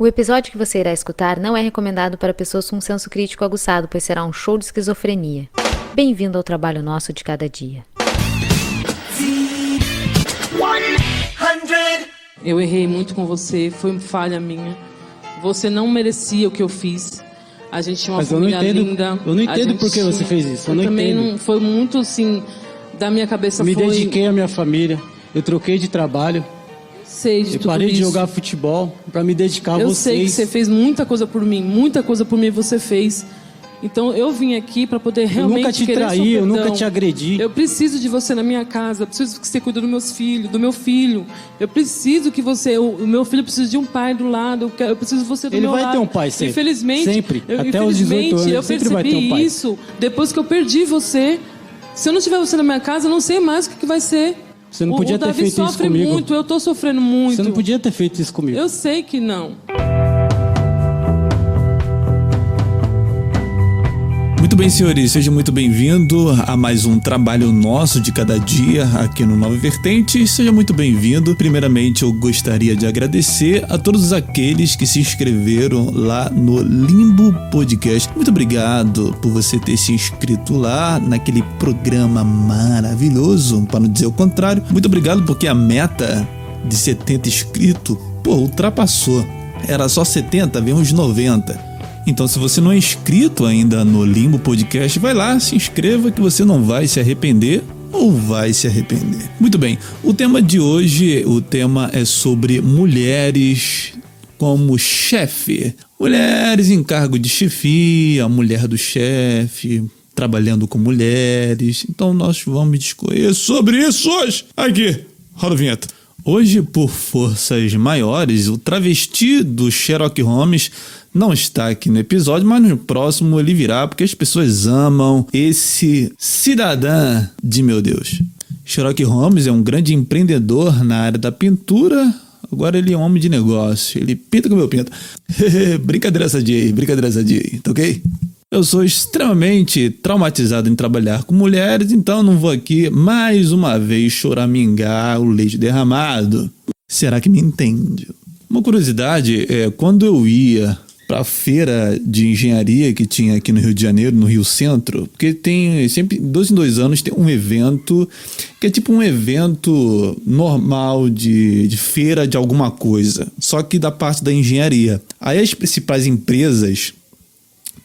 O episódio que você irá escutar não é recomendado para pessoas com senso crítico aguçado, pois será um show de esquizofrenia. Bem-vindo ao trabalho nosso de cada dia. Eu errei muito com você, foi falha minha. Você não merecia o que eu fiz. A gente tinha uma Mas eu não família entendo- linda. eu não entendo gente por que você fez isso, eu não também entendo. não foi muito assim da minha cabeça Me foi dediquei à minha família. Eu troquei de trabalho. Sei de Eu tudo parei de jogar futebol pra me dedicar a Eu vocês. sei que você fez muita coisa por mim, muita coisa por mim você fez. Então eu vim aqui para poder Eu realmente nunca te querer traí, eu nunca te agredi. Eu preciso de você na minha casa, eu preciso que você cuide dos meus filhos, do meu filho. Eu preciso que você, o, o meu filho precisa de um pai do lado, eu, quero, eu preciso de você do Ele meu vai lado. ter um pai sempre. Infelizmente, Sempre. eu, Até os 18 infelizmente, anos, eu ele sempre vai percebi ter um pai. isso depois que eu perdi você. Se eu não tiver você na minha casa, eu não sei mais o que, que vai ser. Você não O- podia o ter Davi feito isso sofre comigo. muito, eu tô sofrendo muito. Você não podia ter feito isso comigo. Eu sei que não. Muito bem, senhores, seja muito bem-vindo a mais um trabalho nosso de cada dia aqui no Nova Vertente. Seja muito bem-vindo. Primeiramente, eu gostaria de agradecer a todos aqueles que se inscreveram lá no Limbo Podcast. Muito obrigado por você ter se inscrito lá naquele programa maravilhoso, para não dizer o contrário. Muito obrigado porque a meta de 70 inscritos, pô, ultrapassou. Era só 70, veio uns 90. Então, se você não é inscrito ainda no Limbo Podcast, vai lá, se inscreva que você não vai se arrepender ou vai se arrepender. Muito bem, o tema de hoje, o tema é sobre mulheres como chefe. Mulheres em cargo de chefia, a mulher do chefe, trabalhando com mulheres. Então nós vamos discorrer sobre isso hoje. Aqui, roda a vinheta. Hoje, por forças maiores, o travesti do Sherlock Holmes não está aqui no episódio, mas no próximo ele virá, porque as pessoas amam esse cidadã de meu Deus. Sherlock Holmes é um grande empreendedor na área da pintura. Agora ele é um homem de negócio. Ele pinta como eu pinto. brincadeira sadia, brincadeira sadia, tá ok? Eu sou extremamente traumatizado em trabalhar com mulheres, então não vou aqui mais uma vez choramingar o leite derramado. Será que me entende? Uma curiosidade é quando eu ia para a feira de engenharia que tinha aqui no Rio de Janeiro, no Rio Centro, porque tem sempre dois em dois anos tem um evento que é tipo um evento normal de, de feira de alguma coisa, só que da parte da engenharia. Aí as principais empresas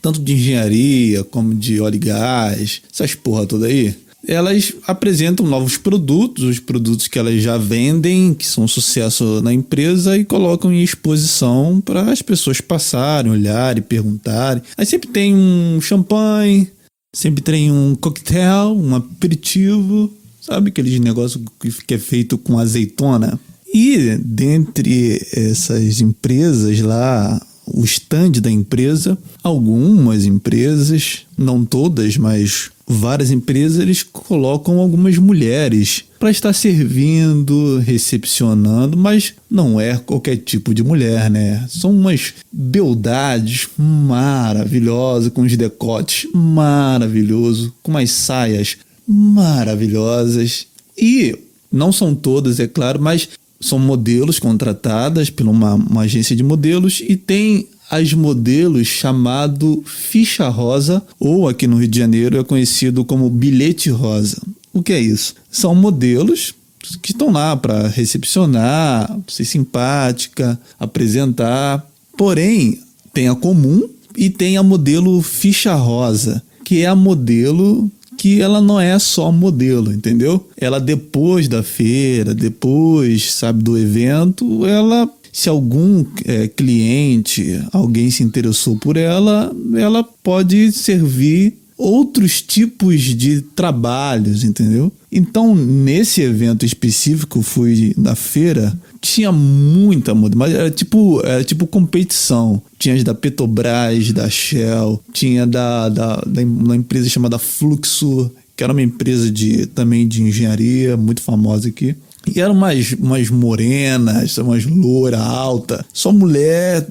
tanto de engenharia como de óleo e gás, essas porra toda aí, elas apresentam novos produtos, os produtos que elas já vendem, que são sucesso na empresa, e colocam em exposição para as pessoas passarem, olharem, perguntarem. Aí sempre tem um champanhe, sempre tem um coquetel, um aperitivo, sabe aqueles negócios que é feito com azeitona? E dentre essas empresas lá, o stand da empresa, algumas empresas, não todas, mas várias empresas, eles colocam algumas mulheres para estar servindo, recepcionando, mas não é qualquer tipo de mulher, né? São umas beldades maravilhosas, com os decotes maravilhosos, com umas saias maravilhosas. E não são todas, é claro, mas são modelos contratadas por uma, uma agência de modelos e tem as modelos chamado ficha rosa ou aqui no Rio de Janeiro é conhecido como bilhete rosa. O que é isso? São modelos que estão lá para recepcionar, ser simpática, apresentar. Porém, tem a comum e tem a modelo ficha rosa, que é a modelo que ela não é só modelo, entendeu? Ela depois da feira, depois, sabe, do evento, ela se algum é, cliente, alguém se interessou por ela, ela pode servir outros tipos de trabalhos, entendeu? Então, nesse evento específico, fui na feira, tinha muita moda, mas era tipo, era tipo competição. Tinha as da Petrobras, da Shell, tinha da, da, da uma empresa chamada Fluxo, que era uma empresa de, também de engenharia, muito famosa aqui. E eram umas, umas morenas, umas loura alta, só mulher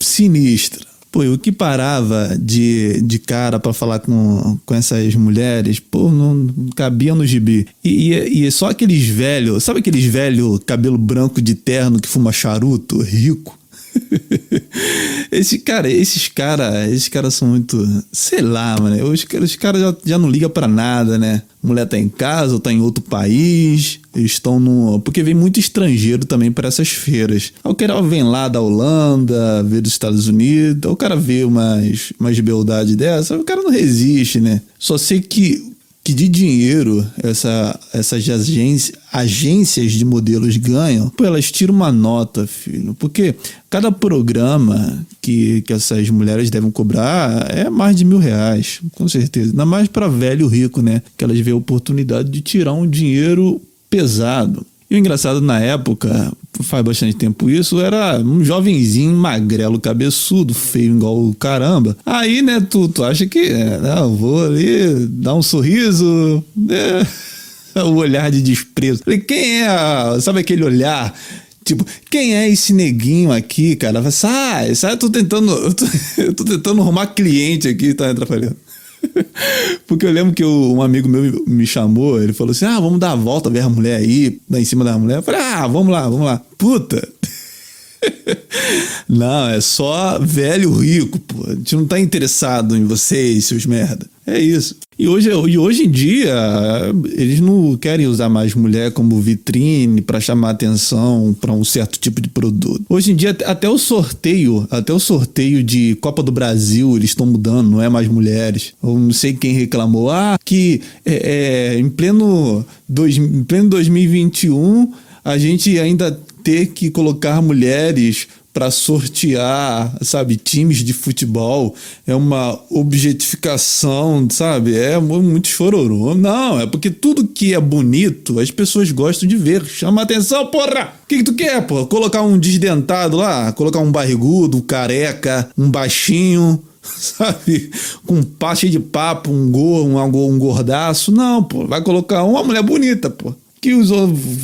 sinistra. Pô, o que parava de, de cara para falar com, com essas mulheres, pô, não cabia no gibi. E, e, e só aqueles velhos, sabe aqueles velho cabelo branco de terno que fuma charuto, rico? Esse cara, esses caras, esses caras são muito, sei lá, mano. Os, os caras já, já não ligam para nada, né? Mulher tá em casa ou tá em outro país, estão no. Porque vem muito estrangeiro também para essas feiras. Aí o cara vem lá da Holanda, vê dos Estados Unidos, o cara vê umas, umas beldade dessa, o cara não resiste, né? Só sei que que de dinheiro essa, essas agências, agências de modelos ganham, pô, elas tiram uma nota, filho. Porque cada programa que, que essas mulheres devem cobrar é mais de mil reais, com certeza. Ainda mais para velho rico, né? Que elas veem a oportunidade de tirar um dinheiro pesado. E o engraçado, na época, faz bastante tempo isso, era um jovenzinho magrelo, cabeçudo, feio igual o caramba. Aí, né, tu, tu acha que, é, não, vou ali dar um sorriso, né? o olhar de desprezo. Falei, quem é, a, sabe aquele olhar Tipo, quem é esse neguinho aqui, cara? Sai, sai, eu tô tentando, eu tô, eu tô tentando arrumar cliente aqui, tá atrapalhando. Porque eu lembro que eu, um amigo meu me chamou, ele falou assim: ah, vamos dar a volta, ver a mulher aí, em cima da mulher. Eu falei: ah, vamos lá, vamos lá. Puta! Não, é só velho rico, pô. A gente não tá interessado em vocês, seus merda. É isso. E hoje, e hoje em dia, eles não querem usar mais mulher como vitrine para chamar atenção para um certo tipo de produto. Hoje em dia, até o sorteio, até o sorteio de Copa do Brasil, eles estão mudando, não é mais mulheres. Eu não sei quem reclamou. Ah, que é, é, em, pleno dois, em pleno 2021 a gente ainda ter que colocar mulheres para sortear, sabe, times de futebol, é uma objetificação, sabe? É muito chororô. Não, é porque tudo que é bonito, as pessoas gostam de ver. Chama atenção, porra! O que, que tu quer, porra? Colocar um desdentado lá? Colocar um barrigudo, um careca, um baixinho, sabe? Com um pá de papo, um, go, um, um gordaço. Não, pô. Vai colocar uma mulher bonita, pô que os,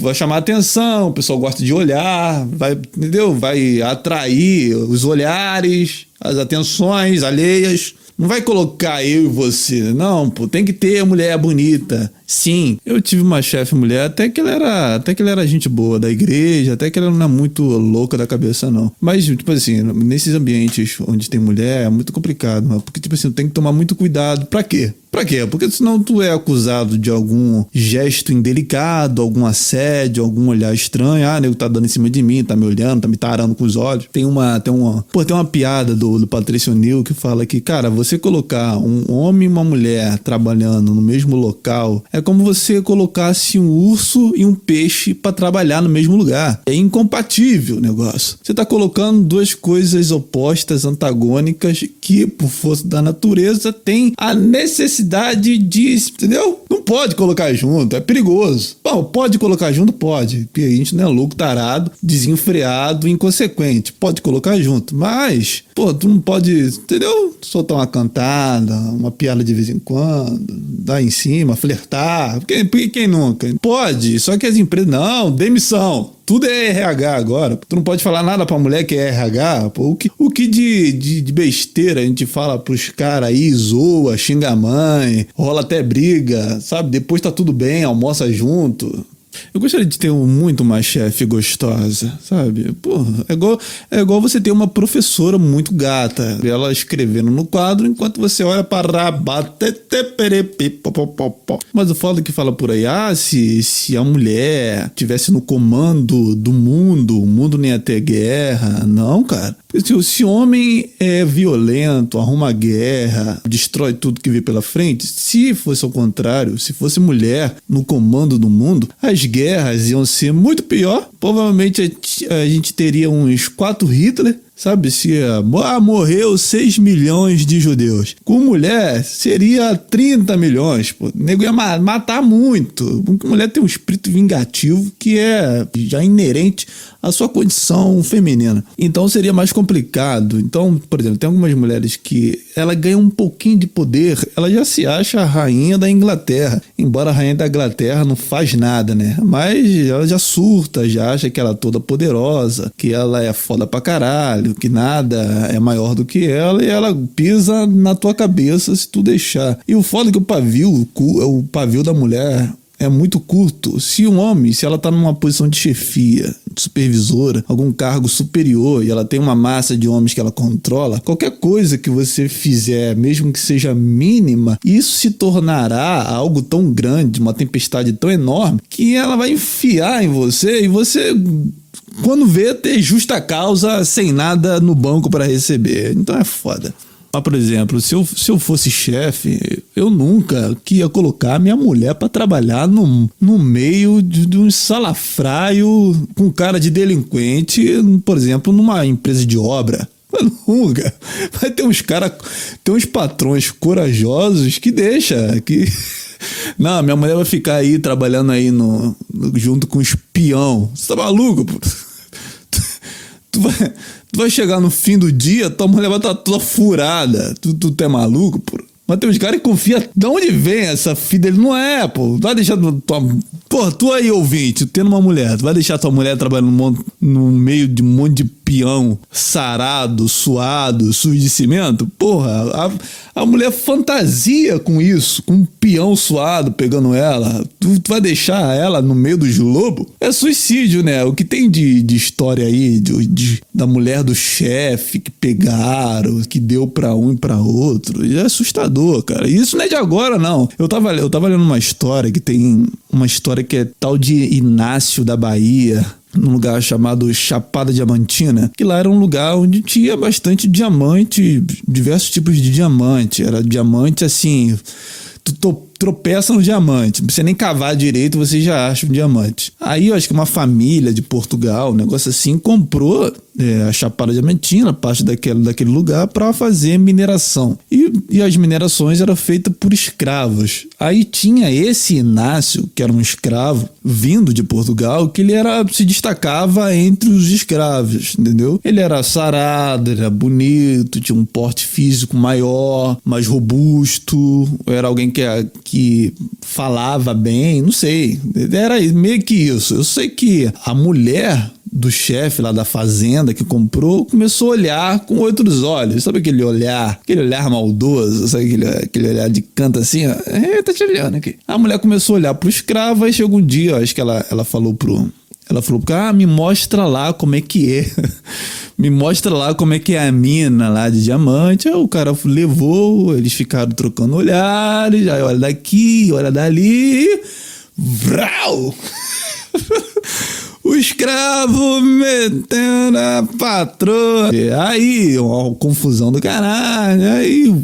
vai chamar atenção, o pessoal gosta de olhar, vai, entendeu? Vai atrair os olhares, as atenções alheias. Não vai colocar eu e você. Não, pô, tem que ter mulher bonita. Sim, eu tive uma chefe mulher, até que ela era, até que ela era gente boa da igreja, até que ela não é muito louca da cabeça não. Mas tipo assim, nesses ambientes onde tem mulher é muito complicado, porque tipo assim, tem que tomar muito cuidado. Para quê? Pra quê? Porque senão tu é acusado de algum gesto indelicado, algum assédio, algum olhar estranho. Ah, nego tá dando em cima de mim, tá me olhando, tá me tarando com os olhos. Tem uma, tem uma, pô, tem uma piada do, do Patrício Nil que fala que, cara, você colocar um homem e uma mulher trabalhando no mesmo local é como você colocasse um urso e um peixe para trabalhar no mesmo lugar. É incompatível o negócio. Você tá colocando duas coisas opostas, antagônicas, que, por força da natureza, tem a necessidade necessidade de. Entendeu? Não pode colocar junto, é perigoso. Bom, pode colocar junto? Pode. Porque a gente não é louco, tarado, desenfreado, inconsequente. Pode colocar junto. Mas, pô, tu não pode, entendeu? Soltar uma cantada, uma piada de vez em quando, dar em cima, flertar. Quem, quem nunca? Pode, só que as empresas. Não, demissão. Tudo é RH agora. Tu não pode falar nada pra mulher que é RH. Pô. O que, o que de, de, de besteira a gente fala pros caras aí, zoa, xinga a mãe, rola até briga, sabe? Depois tá tudo bem, almoça junto. Eu gostaria de ter muito uma chefe gostosa, sabe? Porra, é igual, é igual você ter uma professora muito gata, ela escrevendo no quadro enquanto você olha para Mas o foda que fala por aí, ah, se, se a mulher tivesse no comando do mundo, o mundo nem ia ter guerra. Não, cara. Se, se homem é violento, arruma guerra, destrói tudo que vê pela frente, se fosse ao contrário, se fosse mulher no comando do mundo, as guerras iam ser muito pior. Provavelmente a, gente teria uns quatro Hitler Sabe, se ah, morreu 6 milhões de judeus. Com mulher, seria 30 milhões. Pô. O nego ia matar muito. Mulher tem um espírito vingativo que é já inerente à sua condição feminina. Então seria mais complicado. Então, por exemplo, tem algumas mulheres que ela ganha um pouquinho de poder, ela já se acha a rainha da Inglaterra. Embora a rainha da Inglaterra não faz nada, né? Mas ela já surta, já acha que ela é toda poderosa, que ela é foda pra caralho que nada é maior do que ela, e ela pisa na tua cabeça se tu deixar. E o foda é que o pavio, o pavio da mulher é muito curto. Se um homem, se ela está numa posição de chefia, de supervisora, algum cargo superior e ela tem uma massa de homens que ela controla, qualquer coisa que você fizer, mesmo que seja mínima, isso se tornará algo tão grande, uma tempestade tão enorme, que ela vai enfiar em você e você quando vê ter justa causa sem nada no banco para receber. Então é foda. Mas, por exemplo, se eu, se eu fosse chefe, eu nunca que ia colocar minha mulher para trabalhar no, no meio de, de um salafraio com cara de delinquente, por exemplo, numa empresa de obra. Vai ter uns caras, tem uns patrões corajosos que deixa, que não, minha mulher vai ficar aí trabalhando aí no, junto com um espião. Você tá maluco? Pô? Tu vai, tu vai chegar no fim do dia, tua mulher vai estar tá toda furada. Tu, tu, tu é maluco, pô? Mas tem uns caras que confiam. De onde vem essa filha? Ele não é, pô. Vai deixar tua. Pô, tu aí, ouvinte, tendo uma mulher, tu vai deixar tua mulher trabalhando no, meio de um monte de peão sarado, suado, sujo de cimento? Porra, a, a mulher fantasia com isso, com um peão suado pegando ela. Tu, tu vai deixar ela no meio dos lobos? É suicídio, né? O que tem de, de história aí de, de da mulher do chefe que pegaram, que deu pra um e pra outro. É assustador, cara. Isso não é de agora, não. Eu tava, eu tava lendo uma história que tem uma história que é tal de Inácio da Bahia num lugar chamado Chapada Diamantina, que lá era um lugar onde tinha bastante diamante, diversos tipos de diamante. Era diamante assim, tu tropeça no diamante, não precisa nem cavar direito, você já acha um diamante. Aí eu acho que uma família de Portugal, um negócio assim, comprou é, a Chapada Diamantina, parte daquele, daquele lugar, para fazer mineração. E, e as minerações eram feitas por escravos. Aí tinha esse Inácio, que era um escravo, vindo de Portugal, que ele era se destacava entre os escravos, entendeu? Ele era sarado, era bonito, tinha um porte físico maior, mais robusto, era alguém que, que falava bem, não sei. Era meio que isso. Eu sei que a mulher do chefe lá da fazenda que comprou começou a olhar com outros olhos. Sabe aquele olhar, aquele olhar maldoso, sabe aquele, aquele olhar de canto assim, ó? É, tá te olhando aqui. A mulher começou a olhar pro escravo, aí chegou um dia, acho que ela, ela falou pro. Ela falou, ah, me mostra lá como é que é. me mostra lá como é que é a mina lá de diamante. Aí o cara levou, eles ficaram trocando olhares, aí olha daqui, olha dali. Vrau! o escravo metendo a patroa. Aí, uma confusão do caralho. Aí,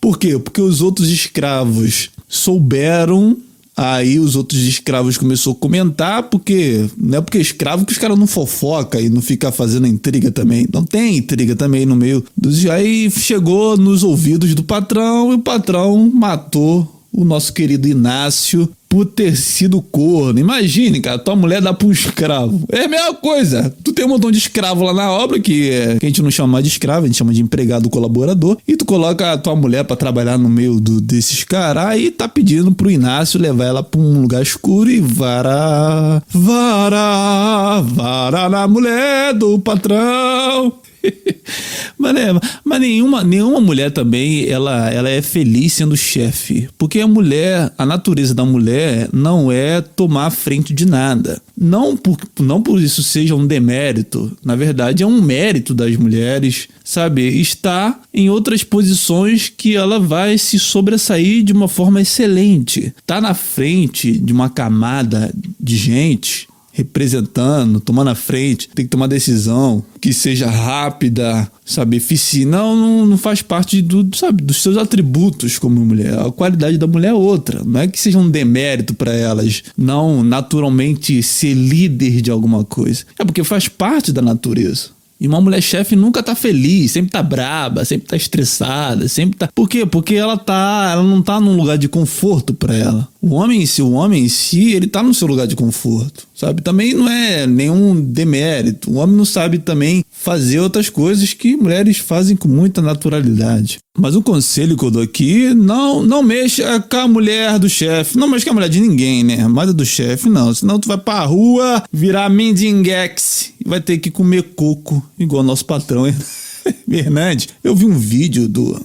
por quê? Porque os outros escravos souberam Aí os outros escravos começou a comentar, porque não é porque é escravo que os caras não fofoca e não fica fazendo intriga também. Não tem intriga também no meio dos. Aí chegou nos ouvidos do patrão e o patrão matou o nosso querido Inácio por ter sido corno. Imagine, cara, tua mulher dá pra um escravo. É a mesma coisa. Tu tem um montão de escravo lá na obra, que, é, que a gente não chama de escravo, a gente chama de empregado colaborador, e tu coloca a tua mulher para trabalhar no meio do, desses caras, aí tá pedindo pro Inácio levar ela pra um lugar escuro e vara, vara, vara na mulher do patrão. mas, é, mas nenhuma, nenhuma mulher também ela, ela é feliz sendo chefe. Porque a mulher, a natureza da mulher não é tomar frente de nada. Não por, não por isso seja um demérito. Na verdade, é um mérito das mulheres, sabe? Estar em outras posições que ela vai se sobressair de uma forma excelente. Tá na frente de uma camada de gente representando, tomando a frente, tem que tomar decisão que seja rápida, sabe, eficiente. Não, não, não faz parte do, sabe, dos seus atributos como mulher. A qualidade da mulher é outra. Não é que seja um demérito para elas não naturalmente ser líder de alguma coisa. É porque faz parte da natureza. E uma mulher chefe nunca tá feliz, sempre tá braba, sempre tá estressada, sempre tá. Por quê? Porque ela tá, ela não tá num lugar de conforto para ela. O homem em si, o homem em si, ele tá no seu lugar de conforto, sabe? Também não é nenhum demérito. O homem não sabe também fazer outras coisas que mulheres fazem com muita naturalidade. Mas o conselho que eu dou aqui, não, não mexa com a mulher do chefe. Não mexa com a mulher de ninguém, né? Mas a do chefe, não. Senão tu vai pra rua virar mendigex e vai ter que comer coco, igual nosso patrão, Hernandes. Eu vi um vídeo do,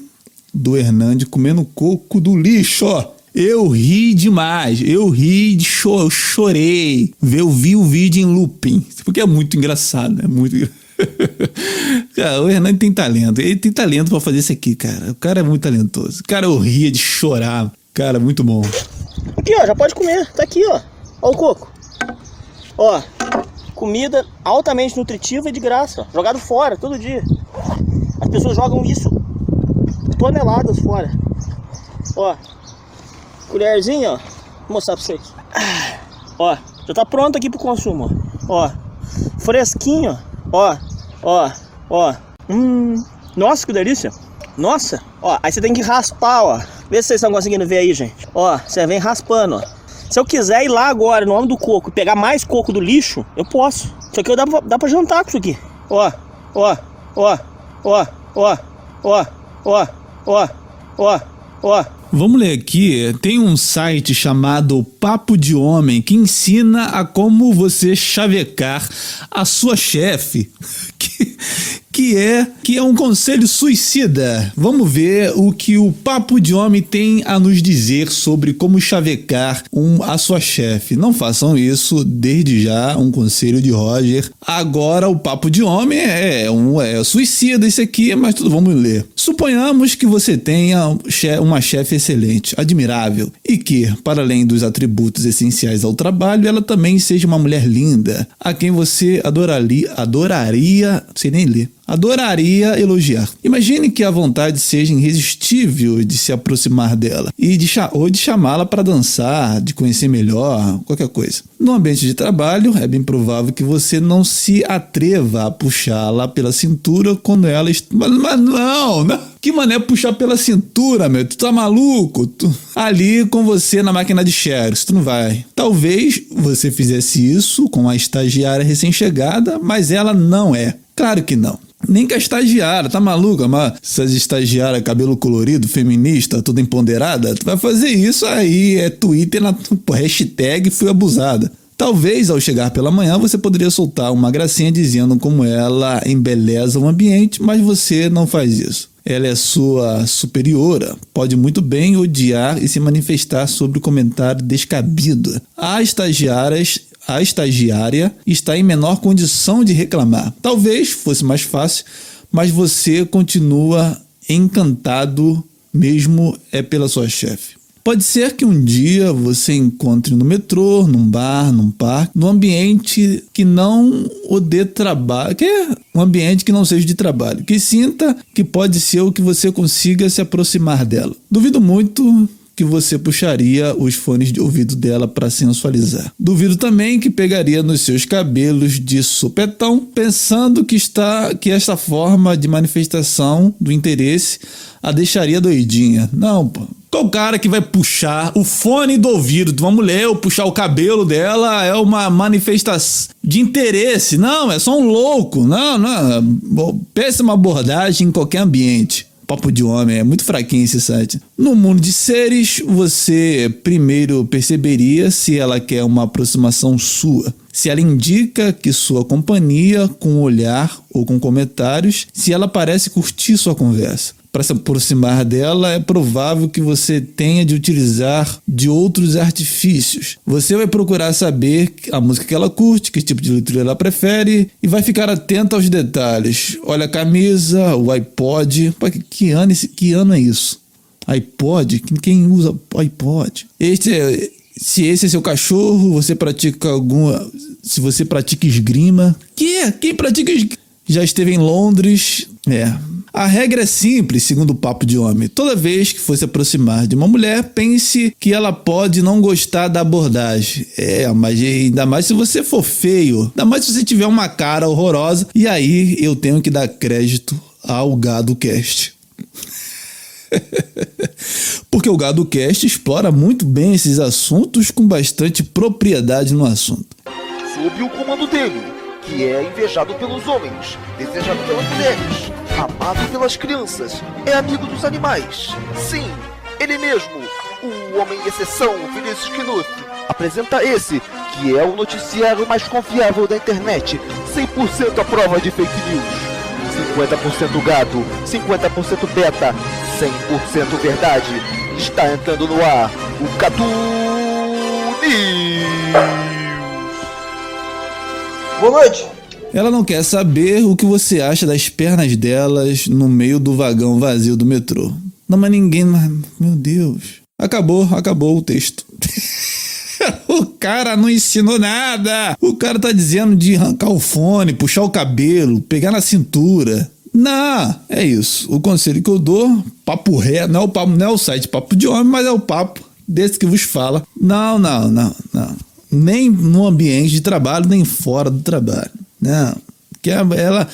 do Hernandes comendo coco do lixo, ó. Eu ri demais, eu ri, de cho eu chorei. Eu vi o vídeo em looping, porque é muito engraçado, é muito cara, o Hernani tem talento, ele tem talento para fazer isso aqui, cara. O cara é muito talentoso. Cara, eu ria de chorar. Cara, muito bom. Aqui, ó, já pode comer. Tá aqui, ó. Ó o coco. Ó, comida altamente nutritiva e de graça, ó. Jogado fora todo dia. As pessoas jogam isso toneladas fora. Ó, colherzinha, ó. Vou mostrar pra vocês. Ó, já tá pronto aqui pro consumo. Ó, fresquinho, ó. Ó, ó. Hum, nossa, que delícia. Nossa, ó, aí você tem que raspar, ó. Vê se vocês estão conseguindo ver aí, gente. Ó, você vem raspando, ó. Se eu quiser ir lá agora, no nome do coco, e pegar mais coco do lixo, eu posso. Isso aqui dá pra, dá pra jantar com isso aqui. Ó, ó, ó, ó, ó, ó, ó, ó, ó, ó. Vamos ler aqui. Tem um site chamado Papo de Homem que ensina a como você chavecar a sua chefe. Que, que é que é um conselho suicida. Vamos ver o que o Papo de Homem tem a nos dizer sobre como chavecar um, a sua chefe. Não façam isso desde já, um conselho de Roger. Agora o Papo de Homem é, um é suicida isso aqui, mas tudo vamos ler. Suponhamos que você tenha uma chefe excelente, admirável e que, para além dos atributos essenciais ao trabalho, ela também seja uma mulher linda, a quem você adoraria, sei nem ler, adoraria elogiar. Imagine que a vontade seja irresistível de se aproximar dela e de ou de chamá-la para dançar, de conhecer melhor, qualquer coisa. No ambiente de trabalho, é bem provável que você não se atreva a puxá-la pela cintura quando ela. Mas, mas não, não. Que mané puxar pela cintura, meu? Tu tá maluco? Tu... Ali com você na máquina de xerox, tu não vai. Talvez você fizesse isso com a estagiária recém-chegada, mas ela não é. Claro que não. Nem com a estagiária, tá maluca? Mas essas estagiárias, cabelo colorido, feminista, toda empoderada, tu vai fazer isso aí, é Twitter na hashtag fui abusada. Talvez ao chegar pela manhã você poderia soltar uma gracinha dizendo como ela embeleza o ambiente, mas você não faz isso. Ela é sua superiora, pode muito bem odiar e se manifestar sobre o comentário descabido. Há estagiárias a estagiária está em menor condição de reclamar. Talvez fosse mais fácil, mas você continua encantado mesmo é pela sua chefe. Pode ser que um dia você encontre no metrô, num bar, num parque, num ambiente que não o dê trabalho, que é um ambiente que não seja de trabalho, que sinta que pode ser o que você consiga se aproximar dela. Duvido muito que você puxaria os fones de ouvido dela para sensualizar. Duvido também que pegaria nos seus cabelos de supetão, pensando que está que esta forma de manifestação do interesse a deixaria doidinha. Não, pô. Qual cara que vai puxar o fone do ouvido de uma mulher ou puxar o cabelo dela é uma manifestação de interesse? Não, é só um louco. Não, não. Péssima abordagem em qualquer ambiente. Papo de homem, é muito fraquinho esse site. No mundo de seres, você primeiro perceberia se ela quer uma aproximação sua. Se ela indica que sua companhia, com olhar ou com comentários, se ela parece curtir sua conversa para se aproximar dela, é provável que você tenha de utilizar de outros artifícios. Você vai procurar saber a música que ela curte, que tipo de leitura ela prefere e vai ficar atento aos detalhes. Olha a camisa, o iPod. Pô, que ano, esse, que ano é isso? iPod? Quem usa iPod? Este é, se esse é seu cachorro, você pratica alguma. Se você pratica esgrima. Que? Quem pratica esgrima? Já esteve em Londres. É, a regra é simples, segundo o papo de homem. Toda vez que for se aproximar de uma mulher, pense que ela pode não gostar da abordagem. É, mas ainda mais se você for feio, ainda mais se você tiver uma cara horrorosa. E aí eu tenho que dar crédito ao Gado Cast. Porque o Gado Cast explora muito bem esses assuntos com bastante propriedade no assunto. Sob o comando dele, que é invejado pelos homens, desejado pelas mulheres amado pelas crianças, é amigo dos animais. Sim, ele mesmo, o homem exceção Vinícius Knuth, apresenta esse, que é o noticiário mais confiável da internet, 100% à prova de fake news. 50% gado, 50% beta, 100% verdade. Está entrando no ar o Catu Boa noite. Ela não quer saber o que você acha das pernas delas no meio do vagão vazio do metrô. Não, mas ninguém. Meu Deus. Acabou, acabou o texto. o cara não ensinou nada. O cara tá dizendo de arrancar o fone, puxar o cabelo, pegar na cintura. Não, é isso. O conselho que eu dou, papo reto, não é o papo, não é o site papo de homem, mas é o papo desse que vos fala. Não, não, não, não. Nem no ambiente de trabalho, nem fora do trabalho. Não. Que ela,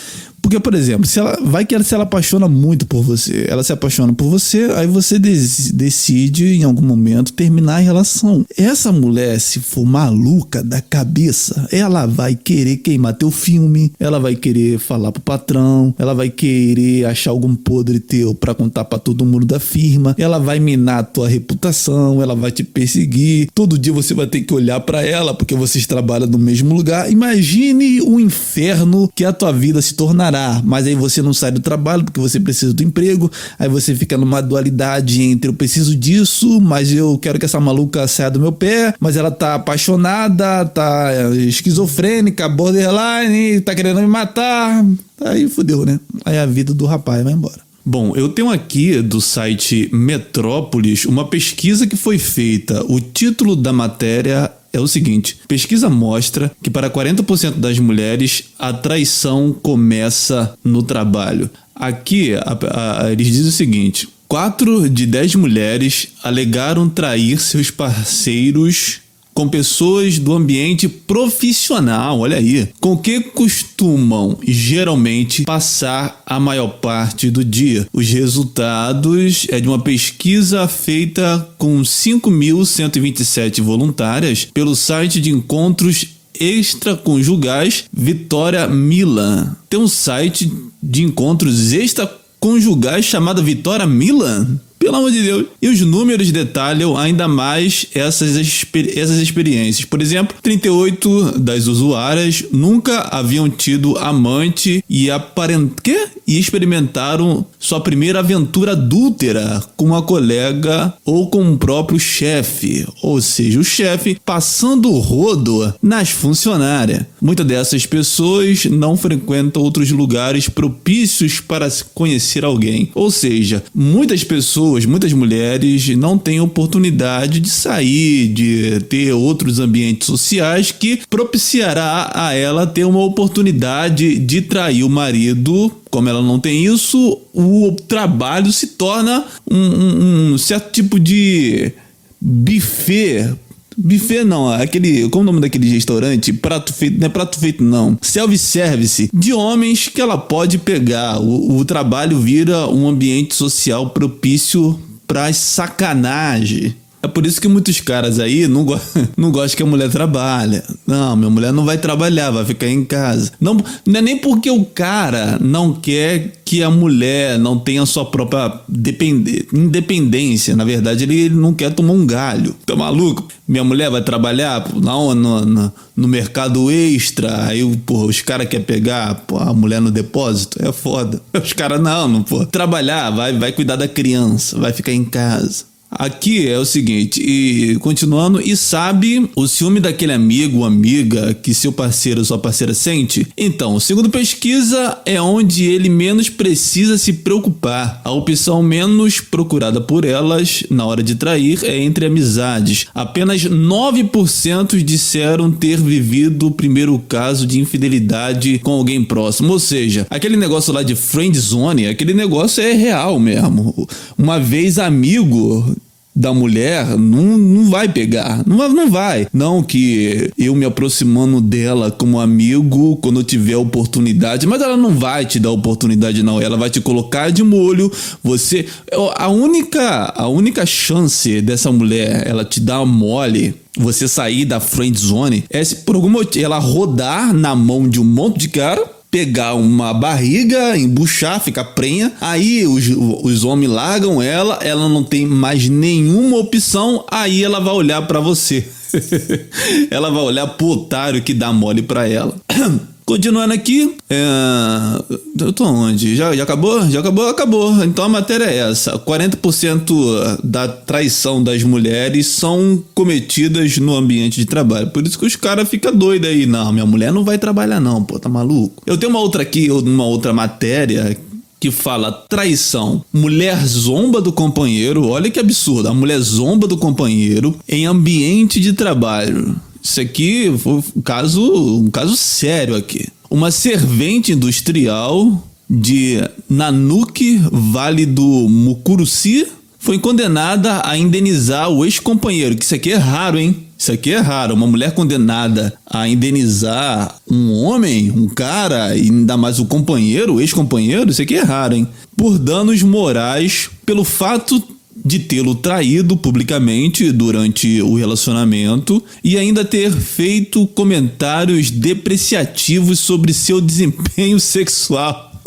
porque, por exemplo, se ela vai que ela se ela apaixona muito por você, ela se apaixona por você, aí você decide em algum momento terminar a relação. Essa mulher, se for maluca da cabeça, ela vai querer queimar teu filme, ela vai querer falar pro patrão, ela vai querer achar algum podre teu para contar para todo mundo da firma, ela vai minar tua reputação, ela vai te perseguir. Todo dia você vai ter que olhar para ela porque vocês trabalham no mesmo lugar. Imagine o inferno que a tua vida se tornará mas aí você não sai do trabalho porque você precisa do emprego, aí você fica numa dualidade entre eu preciso disso, mas eu quero que essa maluca saia do meu pé, mas ela tá apaixonada, tá esquizofrênica, borderline, tá querendo me matar. Aí fudeu, né? Aí a vida do rapaz vai embora. Bom, eu tenho aqui do site Metrópolis uma pesquisa que foi feita. O título da matéria é o seguinte: pesquisa mostra que para 40% das mulheres a traição começa no trabalho. Aqui a, a, eles dizem o seguinte: 4 de 10 mulheres alegaram trair seus parceiros com pessoas do ambiente profissional, olha aí, com que costumam geralmente passar a maior parte do dia. Os resultados é de uma pesquisa feita com 5.127 voluntárias pelo site de encontros extraconjugais Vitória Milan. Tem um site de encontros extraconjugais chamado Vitória Milan? Pelo amor de Deus. E os números detalham ainda mais essas, essas experiências. Por exemplo, 38 das usuárias nunca haviam tido amante e aparent... Quê? E experimentaram sua primeira aventura adúltera com uma colega ou com o próprio chefe, ou seja, o chefe passando o rodo nas funcionárias. Muitas dessas pessoas não frequentam outros lugares propícios para conhecer alguém, ou seja, muitas pessoas, muitas mulheres não têm oportunidade de sair, de ter outros ambientes sociais que propiciará a ela ter uma oportunidade de trair o marido como ela não tem isso, o trabalho se torna um, um, um certo tipo de buffet Buffet não, aquele. Como é o nome daquele restaurante? Prato feito. Não é prato feito, não. Self-service de homens que ela pode pegar. O, o trabalho vira um ambiente social propício para sacanagem. É por isso que muitos caras aí não, go não gostam que a mulher trabalhe. Não, minha mulher não vai trabalhar, vai ficar em casa. Não, não é nem porque o cara não quer que a mulher não tenha sua própria independência. Na verdade, ele, ele não quer tomar um galho. Tá maluco? Minha mulher vai trabalhar no, no, no mercado extra. Aí porra, os caras querem pegar porra, a mulher no depósito. É foda. Os caras, não, não, pô. Trabalhar, vai, vai cuidar da criança, vai ficar em casa. Aqui é o seguinte, e continuando, e sabe o ciúme daquele amigo ou amiga que seu parceiro ou sua parceira sente? Então, segundo pesquisa, é onde ele menos precisa se preocupar. A opção menos procurada por elas na hora de trair é entre amizades. Apenas 9% disseram ter vivido o primeiro caso de infidelidade com alguém próximo. Ou seja, aquele negócio lá de friend zone, aquele negócio é real mesmo. Uma vez amigo da mulher não, não vai pegar. Não, não vai. Não que eu me aproximando dela como amigo quando eu tiver oportunidade, mas ela não vai te dar oportunidade, não. Ela vai te colocar de molho. Você. A única, a única chance dessa mulher ela te dar mole você sair da friend zone é se por algum motivo ela rodar na mão de um monte de cara pegar uma barriga, embuchar, ficar prenha. Aí os, os homens largam ela, ela não tem mais nenhuma opção, aí ela vai olhar para você. ela vai olhar pro otário que dá mole para ela. Continuando aqui, é... eu tô onde? Já, já acabou? Já acabou? Acabou. Então a matéria é essa: 40% da traição das mulheres são cometidas no ambiente de trabalho. Por isso que os caras ficam doidos aí. Não, minha mulher não vai trabalhar, não, pô, tá maluco? Eu tenho uma outra aqui, uma outra matéria que fala traição. Mulher zomba do companheiro. Olha que absurdo. A mulher zomba do companheiro em ambiente de trabalho. Isso aqui foi um caso, um caso sério aqui. Uma servente industrial de Nanuque, Vale do Mucuruci, foi condenada a indenizar o ex-companheiro, que isso aqui é raro, hein? Isso aqui é raro. Uma mulher condenada a indenizar um homem, um cara, e ainda mais o companheiro, o ex-companheiro, isso aqui é raro, hein? Por danos morais pelo fato de tê-lo traído publicamente durante o relacionamento e ainda ter feito comentários depreciativos sobre seu desempenho sexual.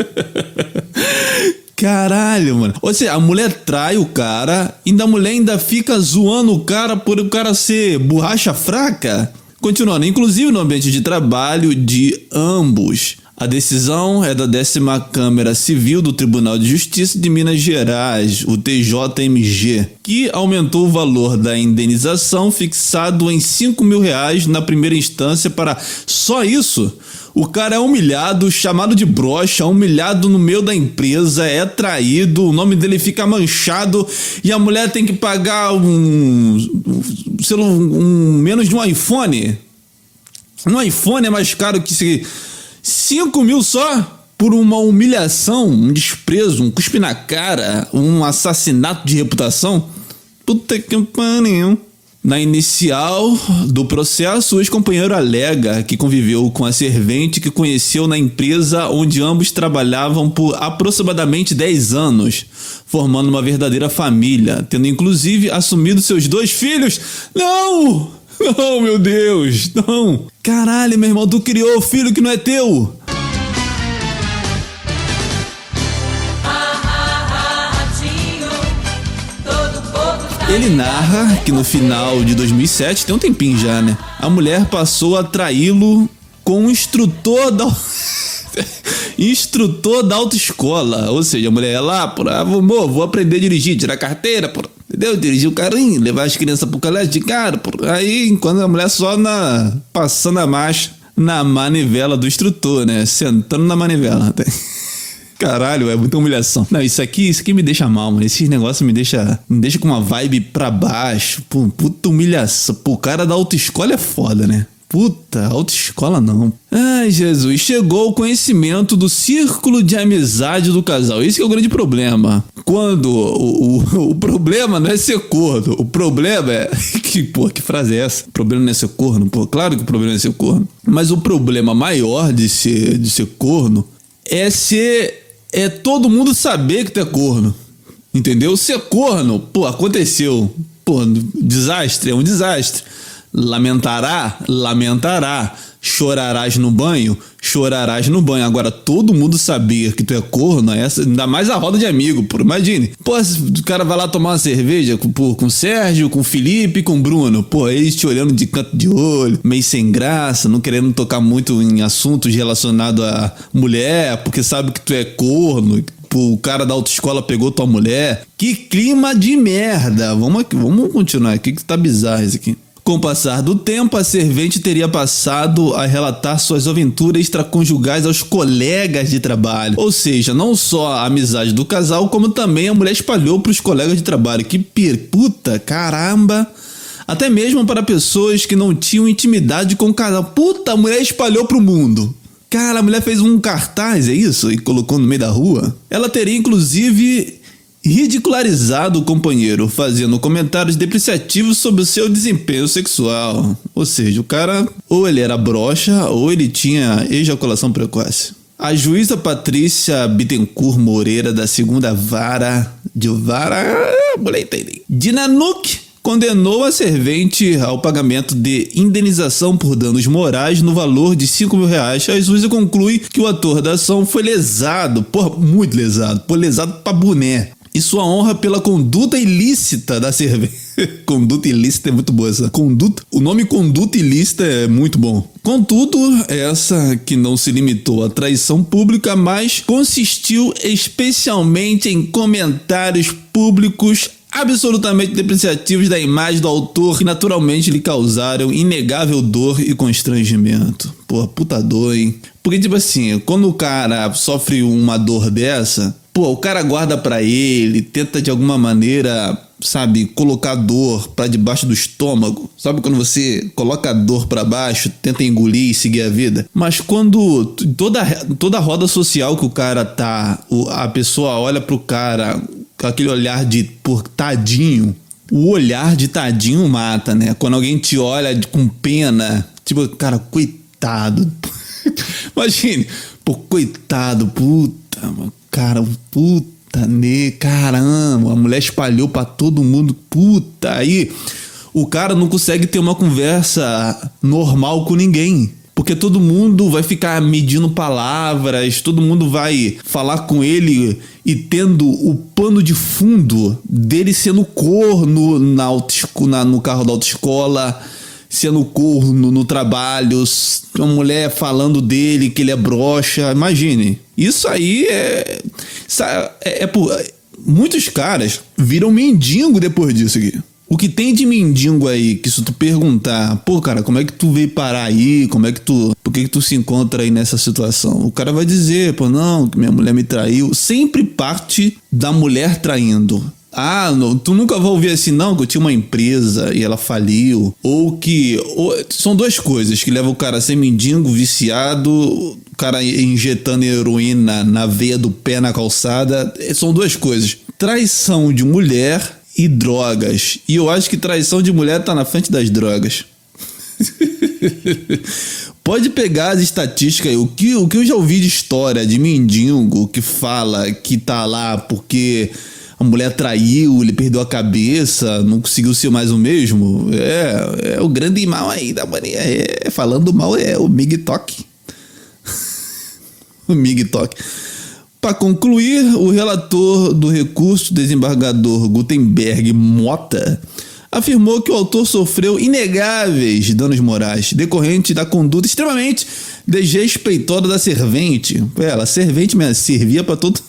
Caralho, mano. Ou seja, a mulher trai o cara, e a mulher ainda fica zoando o cara por o cara ser borracha fraca. Continuando, inclusive no ambiente de trabalho de ambos. A decisão é da décima Câmara Civil do Tribunal de Justiça de Minas Gerais, o TJMG, que aumentou o valor da indenização fixado em 5 mil reais na primeira instância para só isso. O cara é humilhado, chamado de brocha, humilhado no meio da empresa, é traído, o nome dele fica manchado e a mulher tem que pagar um, lá, um menos de um iPhone. Um iPhone é mais caro que se 5 mil só? Por uma humilhação, um desprezo, um cuspe na cara, um assassinato de reputação? Puta que pariu. Na inicial do processo, o ex-companheiro alega que conviveu com a servente que conheceu na empresa onde ambos trabalhavam por aproximadamente 10 anos, formando uma verdadeira família, tendo inclusive assumido seus dois filhos. Não! Não, meu Deus, não. Caralho, meu irmão, tu criou filho que não é teu. Ele narra que no final de 2007, tem um tempinho já, né? A mulher passou a traí-lo com um instrutor da instrutor da autoescola. Ou seja, a mulher ia lá, por, ah, vou, vou aprender a dirigir, tirar carteira, por, entendeu? Dirigir o carrinho, levar as crianças pro colégio de cara. Por, aí, enquanto a mulher só na passando a marcha na manivela do instrutor, né? Sentando na manivela. Caralho, é muita humilhação. Não, isso aqui, isso aqui me deixa mal, mano. Esses negócios me deixa, me deixa com uma vibe pra baixo. Pô, puta humilhação. Pô, o cara da autoescola é foda, né? Puta, autoescola não. Ai, Jesus, chegou o conhecimento do círculo de amizade do casal. Esse é o grande problema. Quando o, o, o problema não é ser corno, o problema é. Que, pô, que frase é essa? O problema não é ser corno? Pô, claro que o problema é ser corno. Mas o problema maior de ser, de ser corno é ser. É todo mundo saber que tu é corno. Entendeu? Ser corno, pô, aconteceu. Pô, desastre, é um desastre. Lamentará? Lamentará. Chorarás no banho? Chorarás no banho. Agora, todo mundo saber que tu é corno, essa, ainda mais a roda de amigo, pô. Imagine. Pô, o cara vai lá tomar uma cerveja com, pô, com o Sérgio, com o Felipe com o Bruno. Pô, eles te olhando de canto de olho, meio sem graça, não querendo tocar muito em assuntos relacionados a mulher, porque sabe que tu é corno, o cara da autoescola pegou tua mulher. Que clima de merda. Vamos aqui, vamos continuar aqui que tá bizarro isso aqui. Com o passar do tempo, a servente teria passado a relatar suas aventuras extraconjugais aos colegas de trabalho. Ou seja, não só a amizade do casal, como também a mulher espalhou para os colegas de trabalho. Que puta, caramba! Até mesmo para pessoas que não tinham intimidade com o casal. Puta, a mulher espalhou para o mundo. Cara, a mulher fez um cartaz, é isso? E colocou no meio da rua. Ela teria inclusive ridicularizado o companheiro, fazendo comentários depreciativos sobre o seu desempenho sexual. Ou seja, o cara ou ele era broxa ou ele tinha ejaculação precoce. A juíza Patrícia Bittencourt Moreira, da segunda vara de vara. Mulher entende. De condenou a servente ao pagamento de indenização por danos morais no valor de 5 mil reais. A juíza conclui que o ator da ação foi lesado, porra, muito lesado, por lesado pra boné e sua honra pela conduta ilícita da cerveja. conduta ilícita é muito boa essa. Conduta. O nome conduta ilícita é muito bom. Contudo, essa que não se limitou à traição pública, mas consistiu especialmente em comentários públicos absolutamente depreciativos da imagem do autor que naturalmente lhe causaram inegável dor e constrangimento. Pô, puta dor, hein? Porque, tipo assim, quando o cara sofre uma dor dessa, pô, o cara guarda para ele, tenta de alguma maneira, sabe, colocar dor para debaixo do estômago. Sabe quando você coloca a dor para baixo, tenta engolir e seguir a vida? Mas quando toda toda roda social que o cara tá, a pessoa olha pro cara com aquele olhar de por tadinho. O olhar de tadinho mata, né? Quando alguém te olha com pena, tipo, cara, coitado. Imagine, pô, coitado, puta, cara, puta, né? Caramba, a mulher espalhou para todo mundo, puta. Aí o cara não consegue ter uma conversa normal com ninguém. Porque todo mundo vai ficar medindo palavras, todo mundo vai falar com ele e tendo o pano de fundo dele sendo corno na, na no carro da autoescola, sendo corno no trabalho, uma mulher falando dele que ele é broxa. Imagine. Isso aí é. É, é por. Muitos caras viram mendigo depois disso aqui. O que tem de mendigo aí, que se tu perguntar, pô, cara, como é que tu veio parar aí? Como é que tu. Por que, que tu se encontra aí nessa situação? O cara vai dizer, pô, não, que minha mulher me traiu. Sempre parte da mulher traindo. Ah, não, tu nunca vai ouvir assim, não, que eu tinha uma empresa e ela faliu. Ou que. Ou, são duas coisas que levam o cara a ser mendigo, viciado, o cara injetando heroína na veia do pé na calçada. São duas coisas. Traição de mulher e drogas. E eu acho que traição de mulher tá na frente das drogas. Pode pegar as estatísticas, o que, o que eu já ouvi de história de mendigo que fala que tá lá porque a mulher traiu, ele perdeu a cabeça, não conseguiu ser mais o mesmo. É, é o grande mal aí da mania. É, falando mal é o Mig Tok. o Mig Tok. Para concluir, o relator do recurso, desembargador Gutenberg Mota, afirmou que o autor sofreu inegáveis danos morais decorrentes da conduta extremamente desrespeitosa da servente. Ela, servente servia para todo.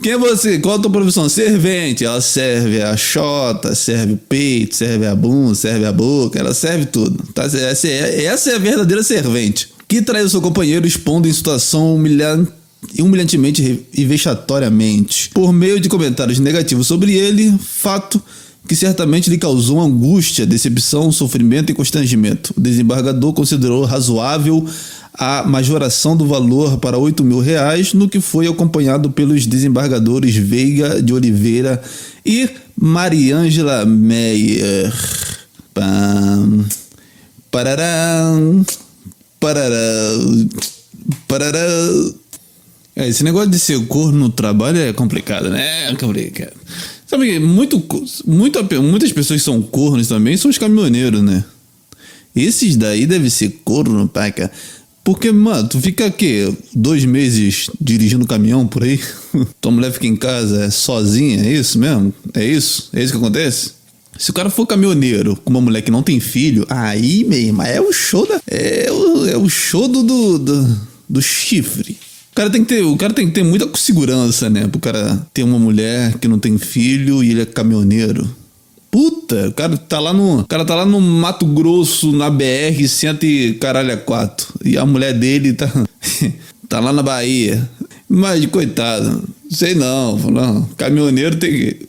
Quem é você? Qual a tua profissão? Servente. Ela serve a chota, serve o peito, serve a bunda, serve a boca, ela serve tudo. Tá? Essa, é, essa é a verdadeira servente. Que traiu seu companheiro expondo em situação humilhante humilhantemente e vexatoriamente, por meio de comentários negativos sobre ele, fato que certamente lhe causou angústia, decepção, sofrimento e constrangimento. O desembargador considerou razoável a majoração do valor para 8 mil reais, no que foi acompanhado pelos desembargadores Veiga de Oliveira e Mariângela Meyer. Pam, parará, parará, parará. É, esse negócio de ser corno no trabalho é complicado, né? É complicado. Sabe, muito, muito, muitas pessoas que são cornos também são os caminhoneiros, né? Esses daí devem ser corno, paca. Porque, mano, tu fica aqui dois meses dirigindo caminhão por aí, tua mulher fica em casa sozinha, é isso mesmo? É isso? É isso que acontece? Se o cara for caminhoneiro com uma mulher que não tem filho, aí, mesmo, é o show da. É o, é o show do, do, do, do chifre. O cara tem que ter, o cara tem que ter muita segurança, né? Pro cara ter uma mulher que não tem filho e ele é caminhoneiro. Puta, o cara tá lá no, cara tá lá no Mato Grosso, na BR, senta e caralho é quatro. E a mulher dele tá tá lá na Bahia. Mas coitado, sei não, não, caminhoneiro tem que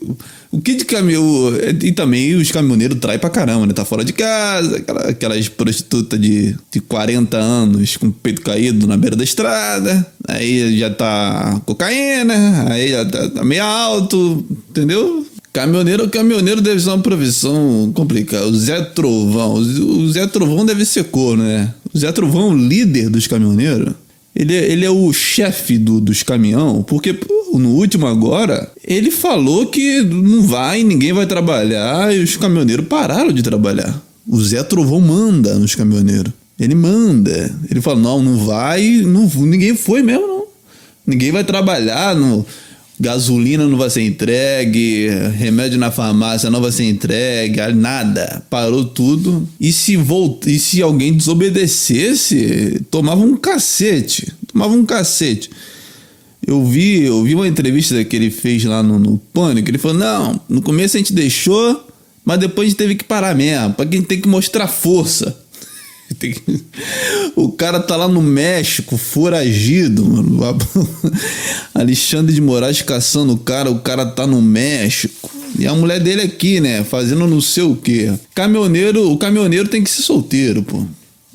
o que de caminhão. E também os caminhoneiros traem pra caramba, né? Tá fora de casa, aquela, aquelas prostitutas de, de 40 anos com o peito caído na beira da estrada. Aí já tá cocaína, aí já tá, tá meio alto, entendeu? Caminhoneiro, caminhoneiro deve ser uma profissão complicada. O Zé Trovão. O Zé Trovão deve ser cor, né? O Zé Trovão é o líder dos caminhoneiros. Ele, é, ele é o chefe do, dos caminhão, porque no último agora, ele falou que não vai, ninguém vai trabalhar e os caminhoneiros pararam de trabalhar. O Zé Trovão manda nos caminhoneiros. Ele manda. Ele fala: não, não vai, não, ninguém foi mesmo, não. Ninguém vai trabalhar. No, gasolina não vai ser entregue, remédio na farmácia não vai ser entregue, nada. Parou tudo. E se volt... e se alguém desobedecesse, tomava um cacete. Tomava um cacete. Eu vi, eu vi uma entrevista que ele fez lá no, no Pânico. Ele falou: Não, no começo a gente deixou, mas depois a gente teve que parar mesmo. Pra quem tem que mostrar força. O cara tá lá no México, foragido, mano. Alexandre de Moraes caçando o cara, o cara tá no México. E a mulher dele aqui, né? Fazendo não sei o quê. Caminhoneiro, o caminhoneiro tem que ser solteiro, pô.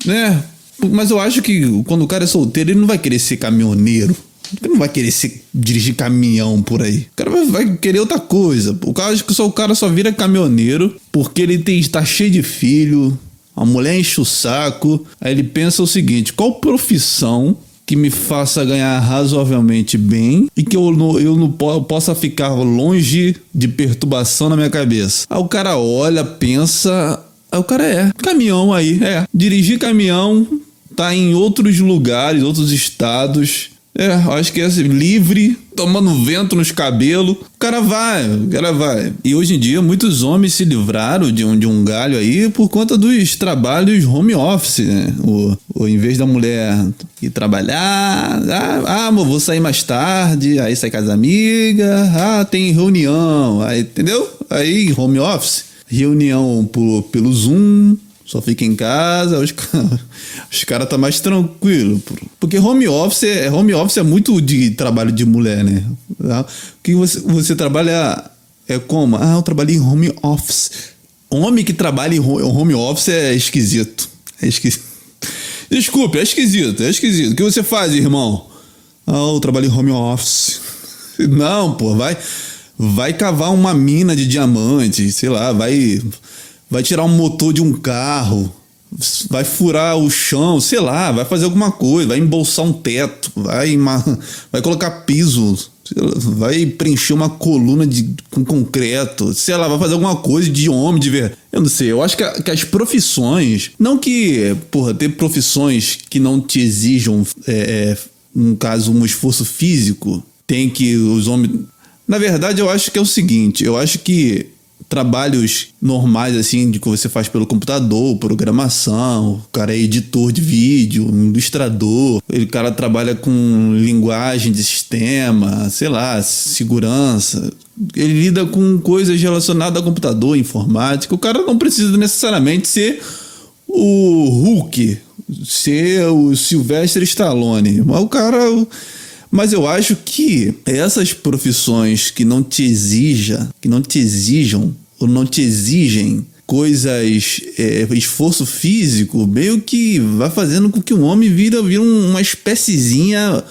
Né? Mas eu acho que quando o cara é solteiro, ele não vai querer ser caminhoneiro. Ele não vai querer ser, dirigir caminhão por aí. O cara vai, querer outra coisa. O cara acho que só o cara só vira caminhoneiro porque ele tem, está cheio de filho, a mulher enche o saco. Aí ele pensa o seguinte: qual profissão que me faça ganhar razoavelmente bem e que eu não, eu não possa ficar longe de perturbação na minha cabeça? Aí o cara olha, pensa. Aí o cara é. Caminhão aí, é. Dirigir caminhão, tá em outros lugares, outros estados é, acho que é assim, livre, tomando vento nos cabelos. O cara vai, o cara vai. E hoje em dia, muitos homens se livraram de um, de um galho aí por conta dos trabalhos home office, né? O, o, em vez da mulher ir trabalhar, ah, ah, amor, vou sair mais tarde, aí sai com as amigas, ah, tem reunião, aí, entendeu? Aí, home office, reunião por, pelo Zoom, só fica em casa, os, os caras tá mais tranquilo. Porque home office, é, home office é muito de trabalho de mulher, né? Tá? Que você, você trabalha é como? Ah, eu trabalhei em home office. Homem que trabalha em home office é esquisito. É esquisito. Desculpe, é esquisito, é esquisito. O que você faz, irmão? Ah, eu trabalho em home office. Não, pô, vai vai cavar uma mina de diamante, sei lá, vai vai tirar um motor de um carro, vai furar o chão, sei lá, vai fazer alguma coisa, vai embolsar um teto, vai, vai colocar piso, vai preencher uma coluna de, com concreto, sei lá, vai fazer alguma coisa de homem, de ver. Eu não sei, eu acho que, a, que as profissões, não que, porra, ter profissões que não te exijam, é, é, no caso, um esforço físico, tem que os homens. Na verdade, eu acho que é o seguinte, eu acho que trabalhos normais, assim, de que você faz pelo computador, programação, o cara é editor de vídeo, ilustrador, o cara trabalha com linguagem de sistema, sei lá, segurança. Ele lida com coisas relacionadas a computador, informática. O cara não precisa necessariamente ser o Hulk, ser o Sylvester Stallone. Mas o cara. Mas eu acho que essas profissões que não te exija, que não te exijam ou não te exigem coisas, é, esforço físico, meio que vai fazendo com que o homem vira, vira uma espéciezinha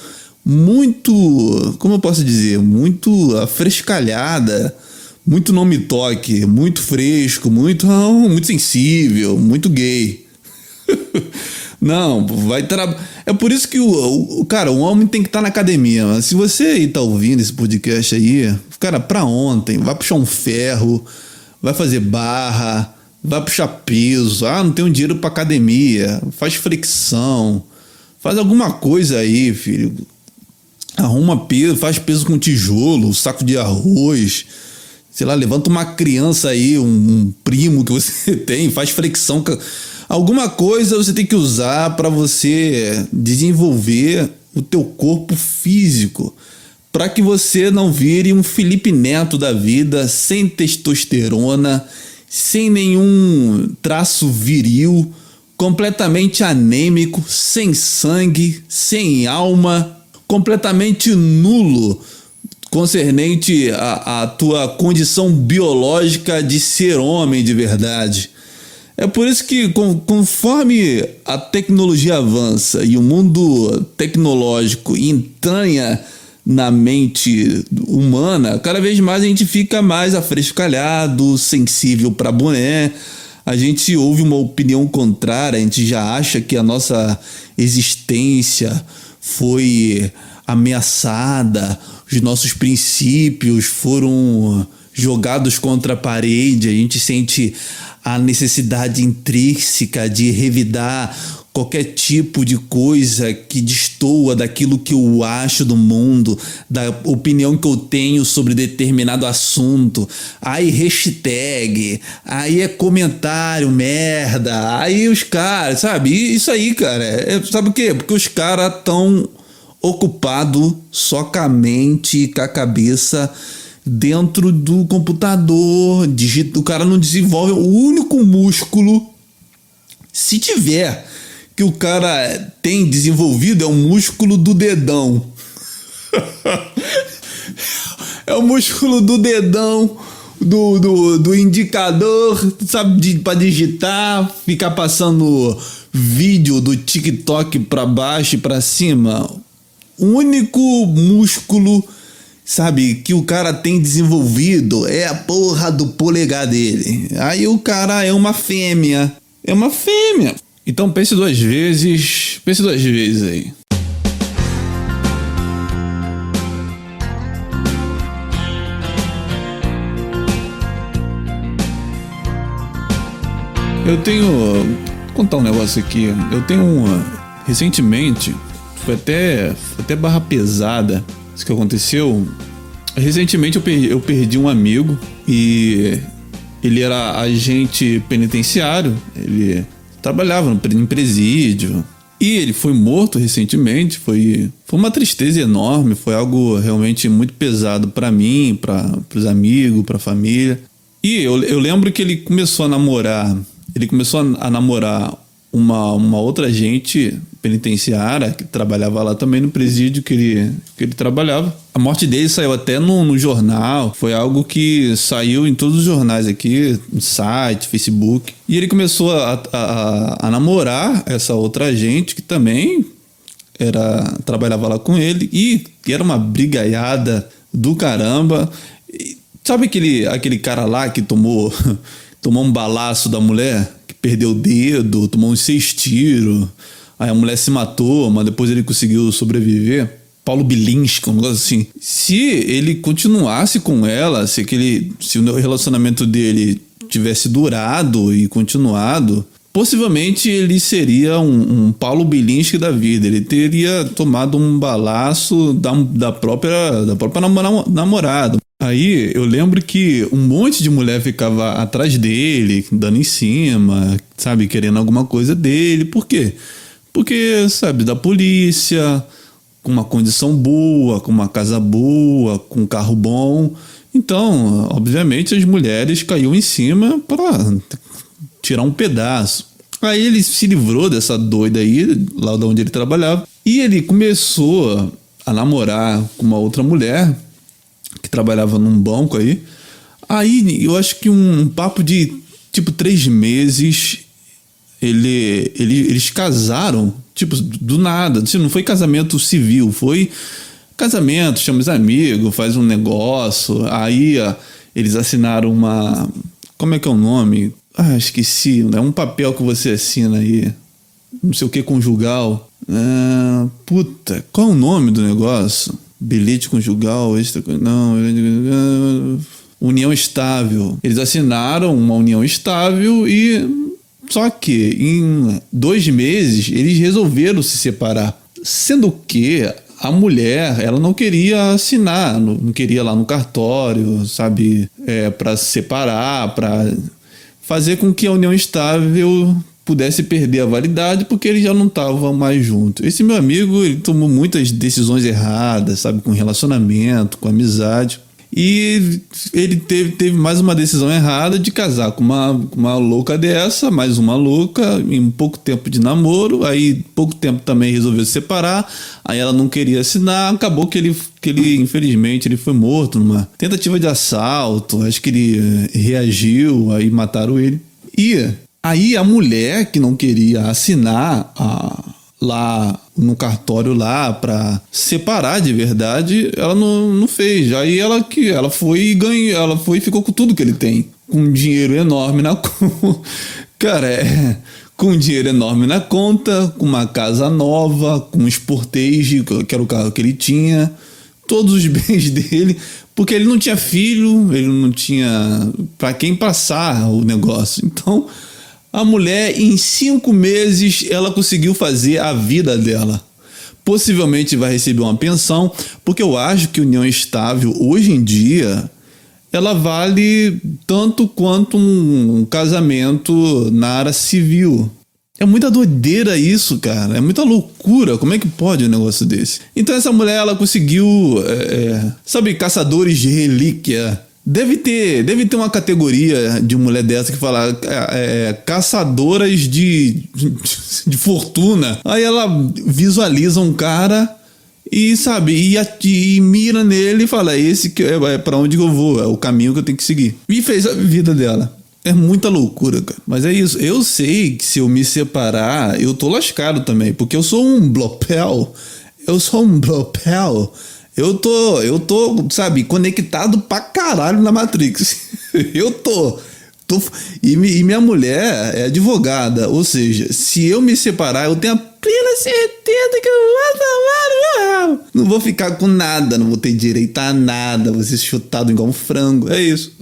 muito, como eu posso dizer, muito afrescalhada, muito não me toque, muito fresco, muito, muito sensível, muito gay. Não, vai trabalhar. É por isso que o, o, cara, o homem tem que estar tá na academia. Se você aí tá ouvindo esse podcast aí, cara, pra ontem, vai puxar um ferro, vai fazer barra, vai puxar peso. Ah, não tenho dinheiro pra academia. Faz flexão. Faz alguma coisa aí, filho. Arruma peso, faz peso com tijolo, saco de arroz. Sei lá, levanta uma criança aí, um, um primo que você tem, faz flexão. Alguma coisa você tem que usar para você desenvolver o teu corpo físico, para que você não vire um Felipe Neto da vida sem testosterona, sem nenhum traço viril, completamente anêmico, sem sangue, sem alma, completamente nulo concernente à, tua condição biológica de ser homem de verdade. É por isso que, conforme a tecnologia avança e o mundo tecnológico entranha na mente humana, cada vez mais a gente fica mais afrescalhado, sensível para boné. A gente ouve uma opinião contrária, a gente já acha que a nossa existência foi ameaçada, os nossos princípios foram jogados contra a parede, a gente sente a necessidade intrínseca de revidar qualquer tipo de coisa que destoa daquilo que eu acho do mundo, da opinião que eu tenho sobre determinado assunto. Aí hashtag, aí é comentário merda, aí os caras, sabe? Isso aí, cara, é, sabe o quê? Porque os caras tão ocupado só com a mente e com a cabeça dentro do computador. O cara não desenvolve o único músculo. Se tiver que o cara tem desenvolvido é o músculo do dedão. é o músculo do dedão, do, do, do indicador, sabe, de, para digitar, ficar passando vídeo do TikTok para baixo e para cima. O único músculo, sabe, que o cara tem desenvolvido é a porra do polegar dele. Aí o cara é uma fêmea. É uma fêmea. Então pense duas vezes, pense duas vezes aí. Eu tenho. Vou contar um negócio aqui. Eu tenho uma. Recentemente, foi até, foi até barra pesada isso que aconteceu. Recentemente eu perdi, eu perdi um amigo e ele era agente penitenciário. Ele trabalhava em presídio. E ele foi morto recentemente. Foi, foi uma tristeza enorme. Foi algo realmente muito pesado para mim, para os amigos, para a família. E eu, eu lembro que ele começou a namorar. Ele começou a namorar uma, uma outra gente penitenciária que trabalhava lá também no presídio que ele, que ele trabalhava. A morte dele saiu até no, no jornal, foi algo que saiu em todos os jornais aqui, no site, Facebook. E ele começou a, a, a namorar essa outra gente que também era trabalhava lá com ele e era uma brigaiada do caramba. E, sabe aquele, aquele cara lá que tomou, tomou um balaço da mulher? Perdeu o dedo, tomou uns seis tiros Aí a mulher se matou, mas depois ele conseguiu sobreviver. Paulo Bilinski, um negócio assim. Se ele continuasse com ela, se, aquele, se o relacionamento dele tivesse durado e continuado, possivelmente ele seria um, um Paulo Bilinski da vida. Ele teria tomado um balaço da, da própria, da própria namorada. Aí eu lembro que um monte de mulher ficava atrás dele, dando em cima, sabe, querendo alguma coisa dele. Por quê? Porque, sabe, da polícia, com uma condição boa, com uma casa boa, com um carro bom. Então, obviamente, as mulheres caíam em cima para tirar um pedaço. Aí ele se livrou dessa doida aí, lá de onde ele trabalhava, e ele começou a namorar com uma outra mulher trabalhava num banco aí. Aí eu acho que um papo de tipo três meses ele, ele, eles casaram, tipo, do nada. Assim, não foi casamento civil, foi casamento, chama os amigos, faz um negócio. Aí ó, eles assinaram uma. Como é que é o nome? Ah, esqueci. É um papel que você assina aí. Não sei o que conjugal. Ah, puta, qual é o nome do negócio? Bilhete conjugal, extra. Não. União estável. Eles assinaram uma união estável e só que em dois meses eles resolveram se separar. Sendo que a mulher, ela não queria assinar, não queria lá no cartório, sabe, é, para separar, para fazer com que a união estável pudesse perder a validade porque eles já não estavam mais juntos. Esse meu amigo, ele tomou muitas decisões erradas, sabe, com relacionamento, com amizade. E ele teve, teve mais uma decisão errada de casar com uma, uma louca dessa, mais uma louca, em pouco tempo de namoro. Aí, pouco tempo também resolveu se separar. Aí ela não queria assinar. Acabou que ele, que ele infelizmente, ele foi morto numa tentativa de assalto. Acho que ele eh, reagiu, aí mataram ele. E aí a mulher que não queria assinar a, lá no cartório lá para separar de verdade, ela não, não fez. Aí ela que ela foi e ganhou, ela foi e ficou com tudo que ele tem, com um dinheiro enorme na conta. Cara, é, com um dinheiro enorme na conta, com uma casa nova, com um Sportage, que era o carro que ele tinha, todos os bens dele, porque ele não tinha filho, ele não tinha para quem passar o negócio. Então, A mulher, em cinco meses, ela conseguiu fazer a vida dela. Possivelmente vai receber uma pensão, porque eu acho que união estável, hoje em dia, ela vale tanto quanto um casamento na área civil. É muita doideira isso, cara. É muita loucura. Como é que pode um negócio desse? Então essa mulher, ela conseguiu, é, é sabe, caçadores de relíquia. Deve ter, deve ter uma categoria de mulher dessa que fala é, é, caçadoras de, de fortuna. Aí ela visualiza um cara e sabe, e, e, mira nele e fala: é esse que é, é para onde eu vou, é o caminho que eu tenho que seguir. E fez a vida dela. É muita loucura, cara. Mas é isso. Eu sei que se eu me separar, eu tô lascado também. Porque eu sou um blopel. Eu sou um blopel. Eu tô, eu tô, sabe, conectado pra caralho na Matrix. eu tô. tô e, e, minha mulher é advogada. Ou seja, se eu me separar, eu tenho a plena certeza que eu vou tomar. Não vou ficar com nada, não vou ter direito a nada. Vou ser chutado igual um frango. É isso.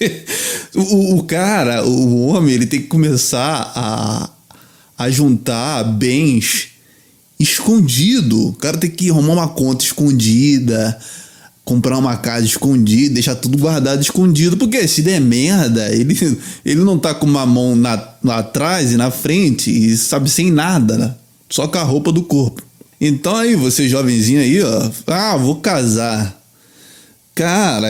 o, o, cara, o homem, ele tem que começar a, a juntar bens escondido. O cara tem que arrumar uma conta escondida, comprar uma casa escondida, deixar tudo guardado escondido. Porque se der merda, ele, ele não tá com uma mão na, lá atrás e na frente e sabe sem nada, né? Só com a roupa do corpo. Então aí, você jovenzinho aí, ó. Ah, vou casar. Cara,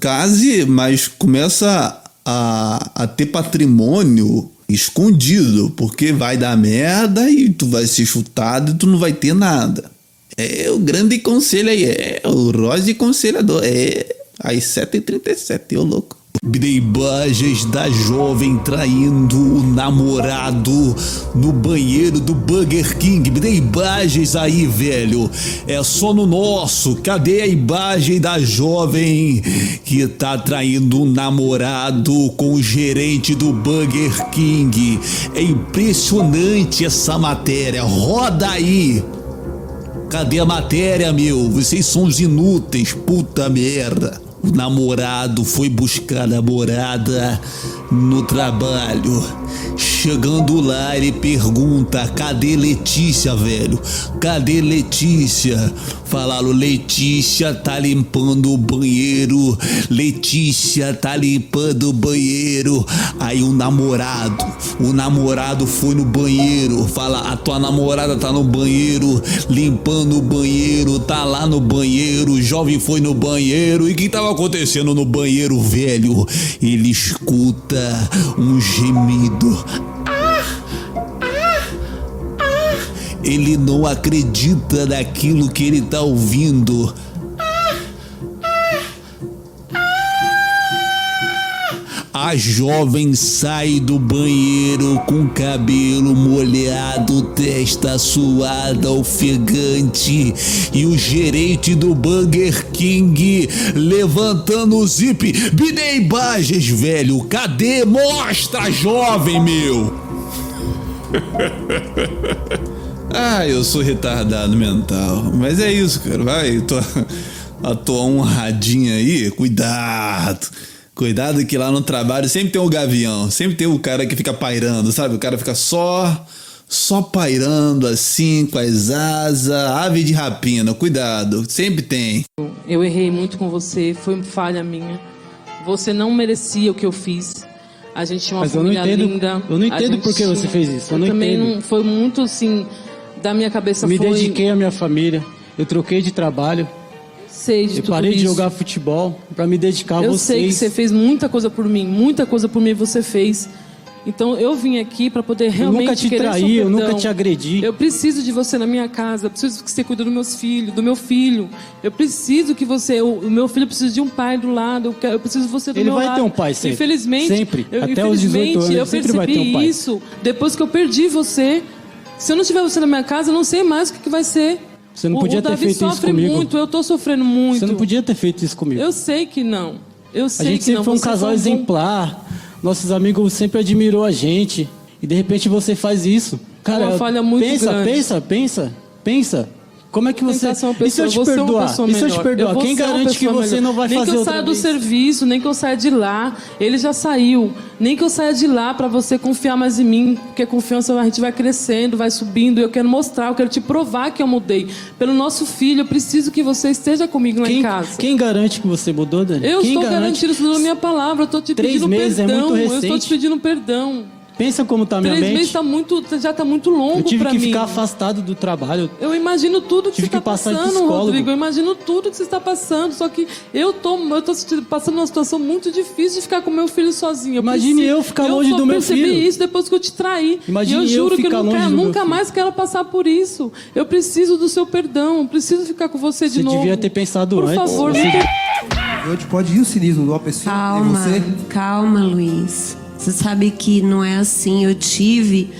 case, mas começa a, a ter patrimônio escondido, porque vai dar merda e tu vai ser chutado e tu não vai ter nada. É o grande conselho aí, é o Rose Conselhador, é às 7h37, ô louco. Imagens da jovem traindo o namorado no banheiro do Burger King. Imagens aí, velho. É só no nosso. Cadê a imagem da jovem que tá traindo o namorado com o gerente do Burger King? É impressionante essa matéria. Roda aí. Cadê a matéria, meu? Vocês são os inúteis, puta merda. O namorado foi buscar a namorada no trabalho. Chegando lá, ele pergunta: cadê Letícia, velho? Cadê Letícia? Falaram: Letícia tá limpando o banheiro. Letícia tá limpando o banheiro. Aí o namorado, o namorado foi no banheiro. Fala: a tua namorada tá no banheiro, limpando o banheiro, tá lá no banheiro. O jovem foi no banheiro. E o que tava acontecendo no banheiro, velho? Ele escuta um gemido. Ele não acredita naquilo que ele está ouvindo. A jovem sai do banheiro com cabelo molhado, testa suada, ofegante. E o gerente do Burger King levantando o zip. Bidei Bages, velho. Cadê? Mostra, jovem, meu. Ah, eu sou retardado mental. Mas é isso, cara. Vai, tô, a tua honradinha aí, cuidado. Cuidado que lá no trabalho sempre tem o gavião, sempre tem o cara que fica pairando, sabe? O cara fica só só pairando assim, com as asas, ave de rapina. Cuidado, sempre tem. Eu errei muito com você, foi falha minha. Você não merecia o que eu fiz. A gente tinha uma Mas família eu não entendo, linda. Eu não entendo por que você fez isso. Eu, eu também entendo. não foi muito assim da minha cabeça Me foi... dediquei à minha família. Eu troquei de trabalho. Sei de eu tudo parei isso. de jogar futebol para me dedicar a eu vocês. Eu sei que você fez muita coisa por mim, muita coisa por mim você fez. Então eu vim aqui para poder realmente Eu nunca te traí, eu nunca te agredi. Eu preciso de você na minha casa, eu preciso que você cuide dos meus filhos, do meu filho. Eu preciso que você, o, meu filho precisa de um pai do lado, eu, quero, eu preciso de você do ele meu lado. Ele vai ter um pai sempre. Infelizmente, sempre. Eu, Até os 18 anos, eu sempre vai ter um pai. isso depois que eu perdi você. Se eu não tiver você na minha casa, eu não sei mais o que, que vai ser. Você não o, podia o ter feito isso comigo. muito, eu tô sofrendo muito. Você não podia ter feito isso comigo. Eu sei que não. Eu sei a gente que sempre não. foi um você casal foi um exemplar. Nossos amigos sempre admirou a gente. E de repente você faz isso. Cara, uma falha muito pensa, grande. pensa, pensa, pensa. Como é que você. Tentar ser uma e se eu pessoa- te perdoar? pessoa E se eu te melhor. perdoar? vou Quem garante que pessoa você melhor. não vai nem fazer que eu outra saia do vez? serviço, nem que eu saia de lá. Ele já saiu. Nem que eu saia de lá para você confiar mais em mim, porque a confiança a gente vai crescendo, vai subindo. Eu quero mostrar, eu quero te provar que eu mudei. Pelo nosso filho, eu preciso que você esteja comigo lá em Quem, casa. quem garante que você mudou, Dani? Eu quem estou garantindo isso na minha palavra. Eu estou te Três pedindo meses é perdão. muito eu estou recente. te pedindo perdão. Pensa como tá a minha Três mente. meses tá muito, já está muito longo eu tive para que mim. ficar afastado do trabalho. Eu imagino tudo que Tive você está passando. Rodrigo. Eu imagino tudo que você está passando. Só que eu tô, eu tô passando uma situação muito difícil de ficar com meu filho sozinho. Eu Imagine eu ficar longe só do meu percebi filho. isso depois que eu te traí. Imagine e eu eu juro que eu ficar nunca, longe do nunca mais quero passar por isso. Eu preciso do seu perdão. Eu preciso ficar com você de Você novo. devia ter pensado por antes. favor, Você- Hoje pode ir o cinismo uma pessoa Calma, você. calma, Luiz. Você sabe que não é assim. Eu tive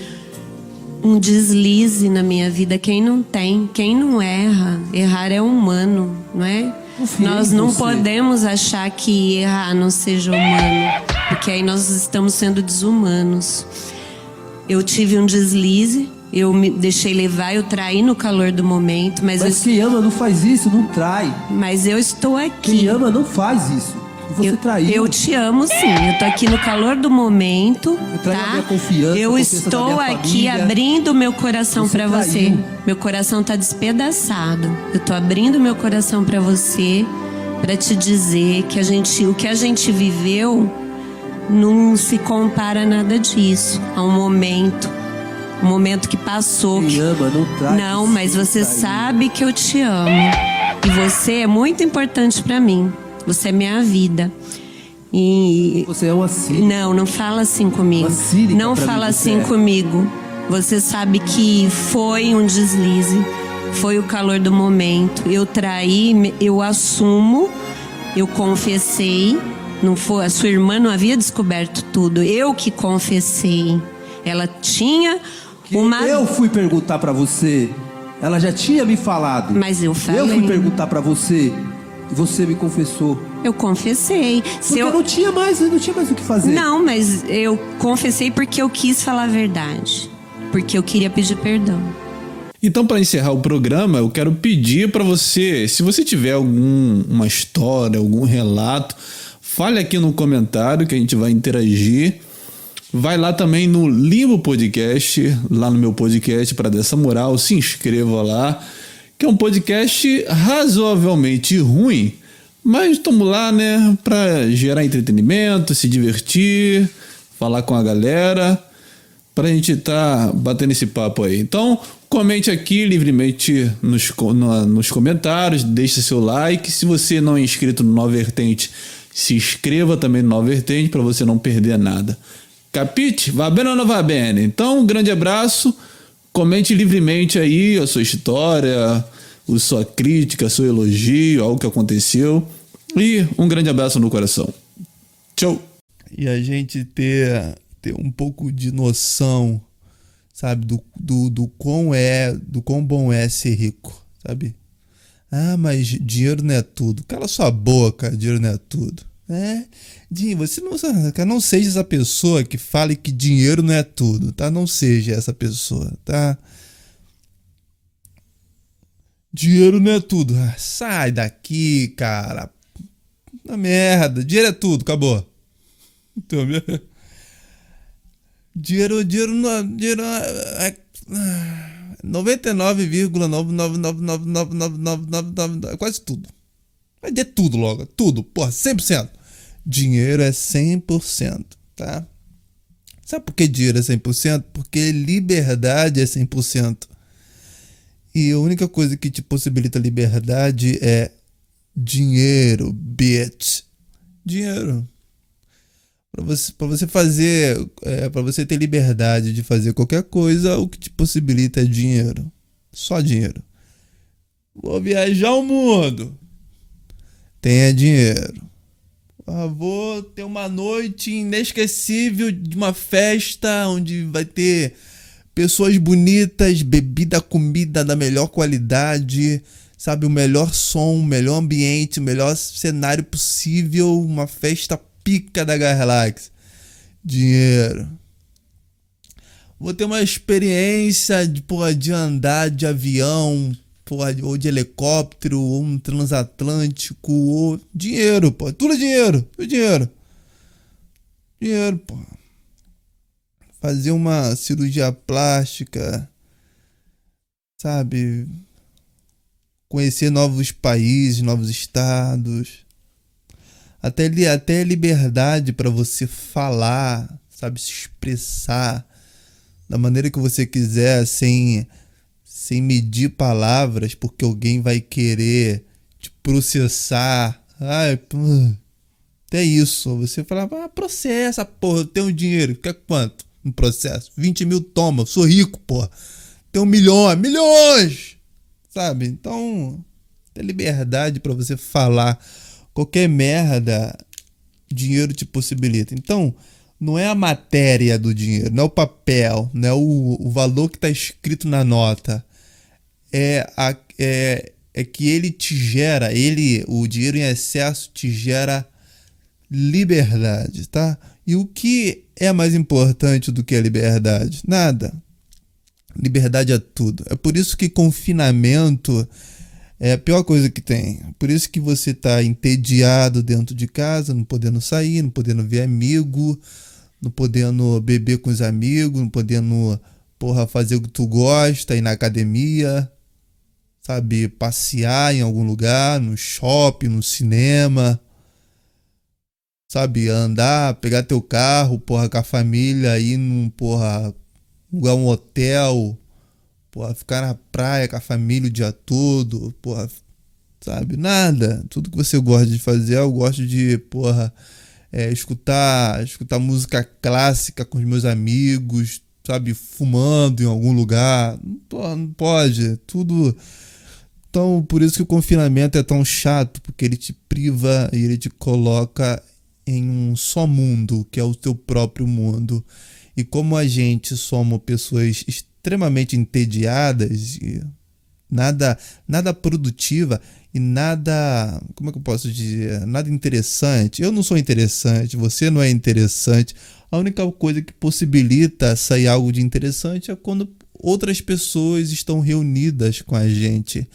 um deslize na minha vida. Quem não tem, quem não erra, errar é humano, não é? Nós não você. podemos achar que errar não seja humano, porque aí nós estamos sendo desumanos. Eu tive um deslize, eu me deixei levar, eu traí no calor do momento, mas, Mas eu, quem ama não faz isso, não trai. mas eu estou aqui. Quem ama não faz isso. Você eu, traiu. eu te amo sim. Eu tô aqui no calor do momento, Eu traí a tá? minha confiança, eu estou aqui família. abrindo meu coração pra você. Meu coração tá despedaçado. Eu tô abrindo meu coração pra você, pra te dizer que a gente, o que a gente viveu não se compara a nada disso. A um momento, um momento que passou. Que- ama não trai. não, mas você sabe que eu te amo. E você é muito importante pra mim. Você é minha vida. E Você é uma cínica. não, não fala assim comigo. Não fala assim é. comigo. Você sabe que foi um deslize, foi o calor do momento. Eu traí, eu assumo, eu confessei. Não foi, a sua irmã não havia descoberto tudo. Eu que confessei. Ela tinha uma Eu fui perguntar pra você. Ela já tinha me falado. Mas eu falei. Eu fui perguntar pra você. E você me confessou. Eu confessei. Se Porque eu... não tinha mais, não tinha mais o que fazer. Não, mas eu confessei porque eu quis falar a verdade. Porque eu queria pedir perdão. Então, para encerrar o programa, eu quero pedir para você, se você tiver alguma história, algum relato, fale aqui no comentário que a gente vai interagir. Vai lá também no Limbo Podcast, lá no meu podcast para dessa moral, se inscreva lá, que é um podcast razoavelmente ruim, mas estamos lá, né, para gerar entretenimento, se divertir, falar com a galera pra gente tá batendo esse papo aí. Então, comente aqui livremente nos, na- nos comentários, deixe seu like. Se você não é inscrito no Nova Vertente, se inscreva também no Nova Vertente para você não perder nada. Capite? Va bene ou não va bene? Então, um grande abraço. Comente livremente aí a sua história, a sua crítica, seu elogio, algo que aconteceu. E um grande abraço no coração. Tchau! e a gente ter, ter um pouco de noção, sabe, do, do, do quão é, do quão bom é ser rico, sabe? Ah, mas dinheiro não é tudo. Cala sua boca, dinheiro não é tudo. É, Dinho, você não, cara, não seja essa pessoa que fale que dinheiro não é tudo, tá? Não seja essa pessoa, tá? Dinheiro não é tudo. Ah, sai daqui, cara. Na merda. Dinheiro é tudo, acabou. Então, minha- dinheiro, dinheiro, não- dinheiro é, é, ah, 99,999999999 quase tudo. Vai tudo logo, tudo, porra, 100%. Dinheiro é 100%, tá? Sabe por que dinheiro é 100%? Porque liberdade é 100%. E a única coisa que te possibilita liberdade é dinheiro, bitch. Dinheiro. Para você, pra você fazer, é, para você ter liberdade de fazer qualquer coisa, o que te possibilita é dinheiro. Só dinheiro. Vou viajar o mundo. Tenha dinheiro. Ah, vou ter uma noite inesquecível de uma festa onde vai ter pessoas bonitas, bebida, comida da melhor qualidade, sabe, o melhor som, o melhor ambiente, o melhor cenário possível, uma festa pica da Garrelax. Dinheiro. Vou ter uma experiência de, porra, de andar de avião ou de helicóptero, ou um transatlântico, ou dinheiro, pô. Tudo é dinheiro, tudo é dinheiro. Dinheiro, pô. Fazer uma cirurgia plástica, sabe? Conhecer novos países, novos estados. Até, até liberdade para você falar, sabe? Se expressar da maneira que você quiser, sem sem medir palavras, porque alguém vai querer te processar. Ai, até isso. Você fala, ah, processa, porra, eu tenho dinheiro. Quer quanto no processo? 20 mil toma, sou rico, porra. Tenho milhões, milhões! Sabe? Então, tem liberdade para você falar qualquer merda, dinheiro te possibilita. Então, não é a matéria do dinheiro, não é o papel, não é o, o valor que está escrito na nota é, a, é, é que ele te gera, ele, o dinheiro em excesso te gera liberdade, tá? E o que é mais importante do que a liberdade? Nada. Liberdade é tudo. É por isso que confinamento é a pior coisa que tem. Por isso que você tá entediado dentro de casa, não podendo sair, não podendo ver amigo, não podendo beber com os amigos, não podendo, porra, fazer o que tu gosta, ir na academia, sabe, passear em algum lugar, no shopping, no cinema, sabe, andar, pegar teu carro, porra, com a família, ir num, porra, lugar um hotel, porra, ficar na praia com a família o dia todo, porra, sabe, nada. Tudo que você gosta de fazer, eu gosto de, porra, é, escutar, escutar música clássica com os meus amigos, sabe, fumando em algum lugar. Porra, não pode. Tudo então, por isso que o confinamento é tão chato, porque ele te priva e ele te coloca em um só mundo, que é o teu próprio mundo. E como a gente somos pessoas extremamente entediadas, nada nada produtiva e nada, como é que eu posso dizer, nada interessante. Eu não sou interessante, você não é interessante. A única coisa que possibilita sair algo de interessante é quando outras pessoas estão reunidas com a gente.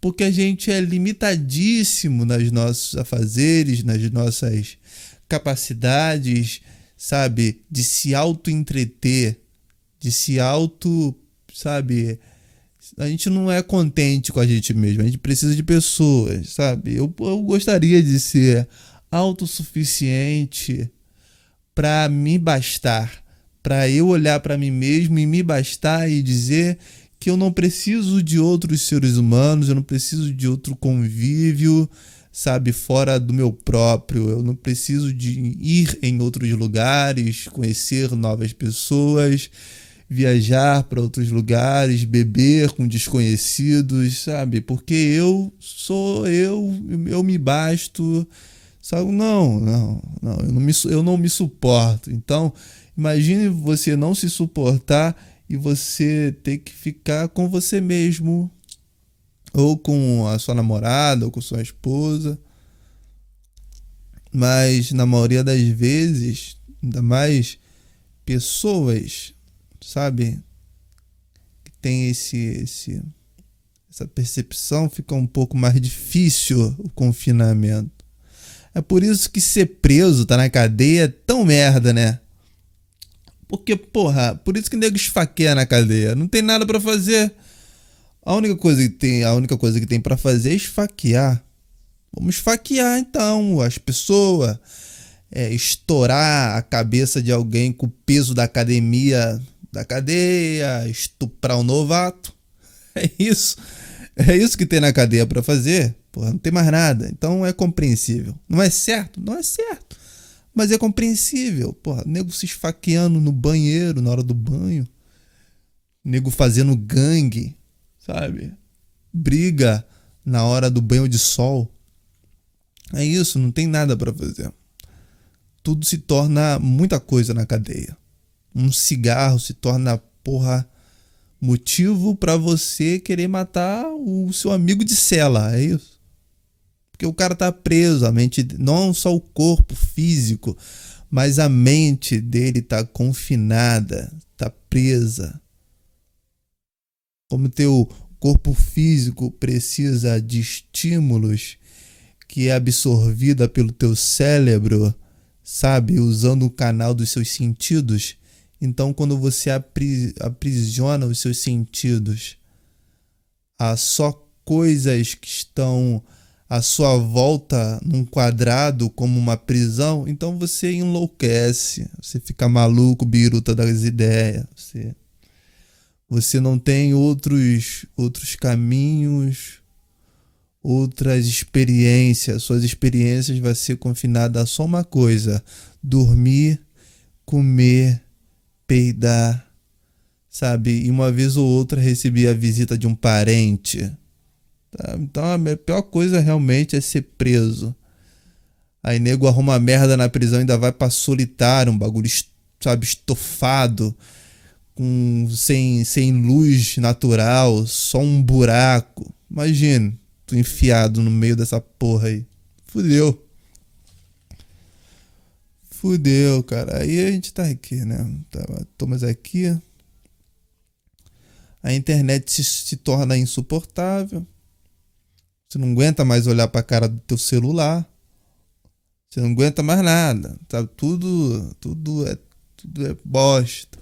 Porque a gente é limitadíssimo nos nossos afazeres, nas nossas capacidades, sabe, de se auto-entreter, de se auto, sabe, a gente não é contente com a gente mesmo, a gente precisa de pessoas, sabe? Eu, eu gostaria de ser autossuficiente para me bastar, para eu olhar para mim mesmo e me bastar e dizer que eu não preciso de outros seres humanos, eu não preciso de outro convívio, sabe, fora do meu próprio. Eu não preciso de ir em outros lugares, conhecer novas pessoas, viajar para outros lugares, beber com desconhecidos, sabe? Porque eu sou eu, eu me basto. Sabe? Não, não, não, eu não me, eu não me suporto. Então, Imagine você não se suportar e você ter que ficar com você mesmo, ou com a sua namorada, ou com sua esposa. Mas na maioria das vezes, ainda mais pessoas, sabe, que tem esse, esse essa percepção, fica um pouco mais difícil o confinamento. É por isso que ser preso, tá na cadeia, é tão merda, né? Porque, porra, por isso que nego esfaqueia na cadeia. Não tem nada para fazer. A única coisa que tem, a única coisa que tem para fazer é esfaquear. Vamos esfaquear então as pessoas. É, estourar a cabeça de alguém com o peso da academia da cadeia, estuprar um novato. É isso. É isso que tem na cadeia para fazer. Porra, não tem mais nada. Então é compreensível. Não é certo? Não é certo. Mas é compreensível. Porra, nego se esfaqueando no banheiro na hora do banho. Nego fazendo gangue, sabe? Briga na hora do banho de sol. É isso, não tem nada para fazer. Tudo se torna muita coisa na cadeia. Um cigarro se torna, porra, motivo para você querer matar o seu amigo de cela, é isso? Porque o cara tá preso, a mente, não só o corpo físico, mas a mente dele tá confinada, tá presa. Como teu corpo físico precisa de estímulos que é absorvida pelo teu cérebro, sabe, usando o canal dos seus sentidos. Então, quando você aprisiona os seus sentidos a só coisas que estão à sua volta num quadrado como uma prisão, então você enlouquece, você fica maluco, biruta das ideias, você você não tem outros outros caminhos, outras experiências. Suas experiências vai ser confinada a só uma coisa: dormir, comer, peidar, sabe? E uma vez ou outra recebi a visita de um parente. Tá? Então a pior coisa realmente é ser preso. Aí nego arruma merda na prisão ainda vai pra solitário, um bagulho, sabe, estofado com sem, sem luz natural, só um buraco. Imagina, tu enfiado no meio dessa porra aí. Fudeu. Fudeu, cara. Aí a gente tá aqui, né? Tá, aqui. A internet se, se torna insuportável. Você não aguenta mais olhar pra cara do teu celular. Você não aguenta mais nada. Tá? Tudo, tudo é, tudo é bosta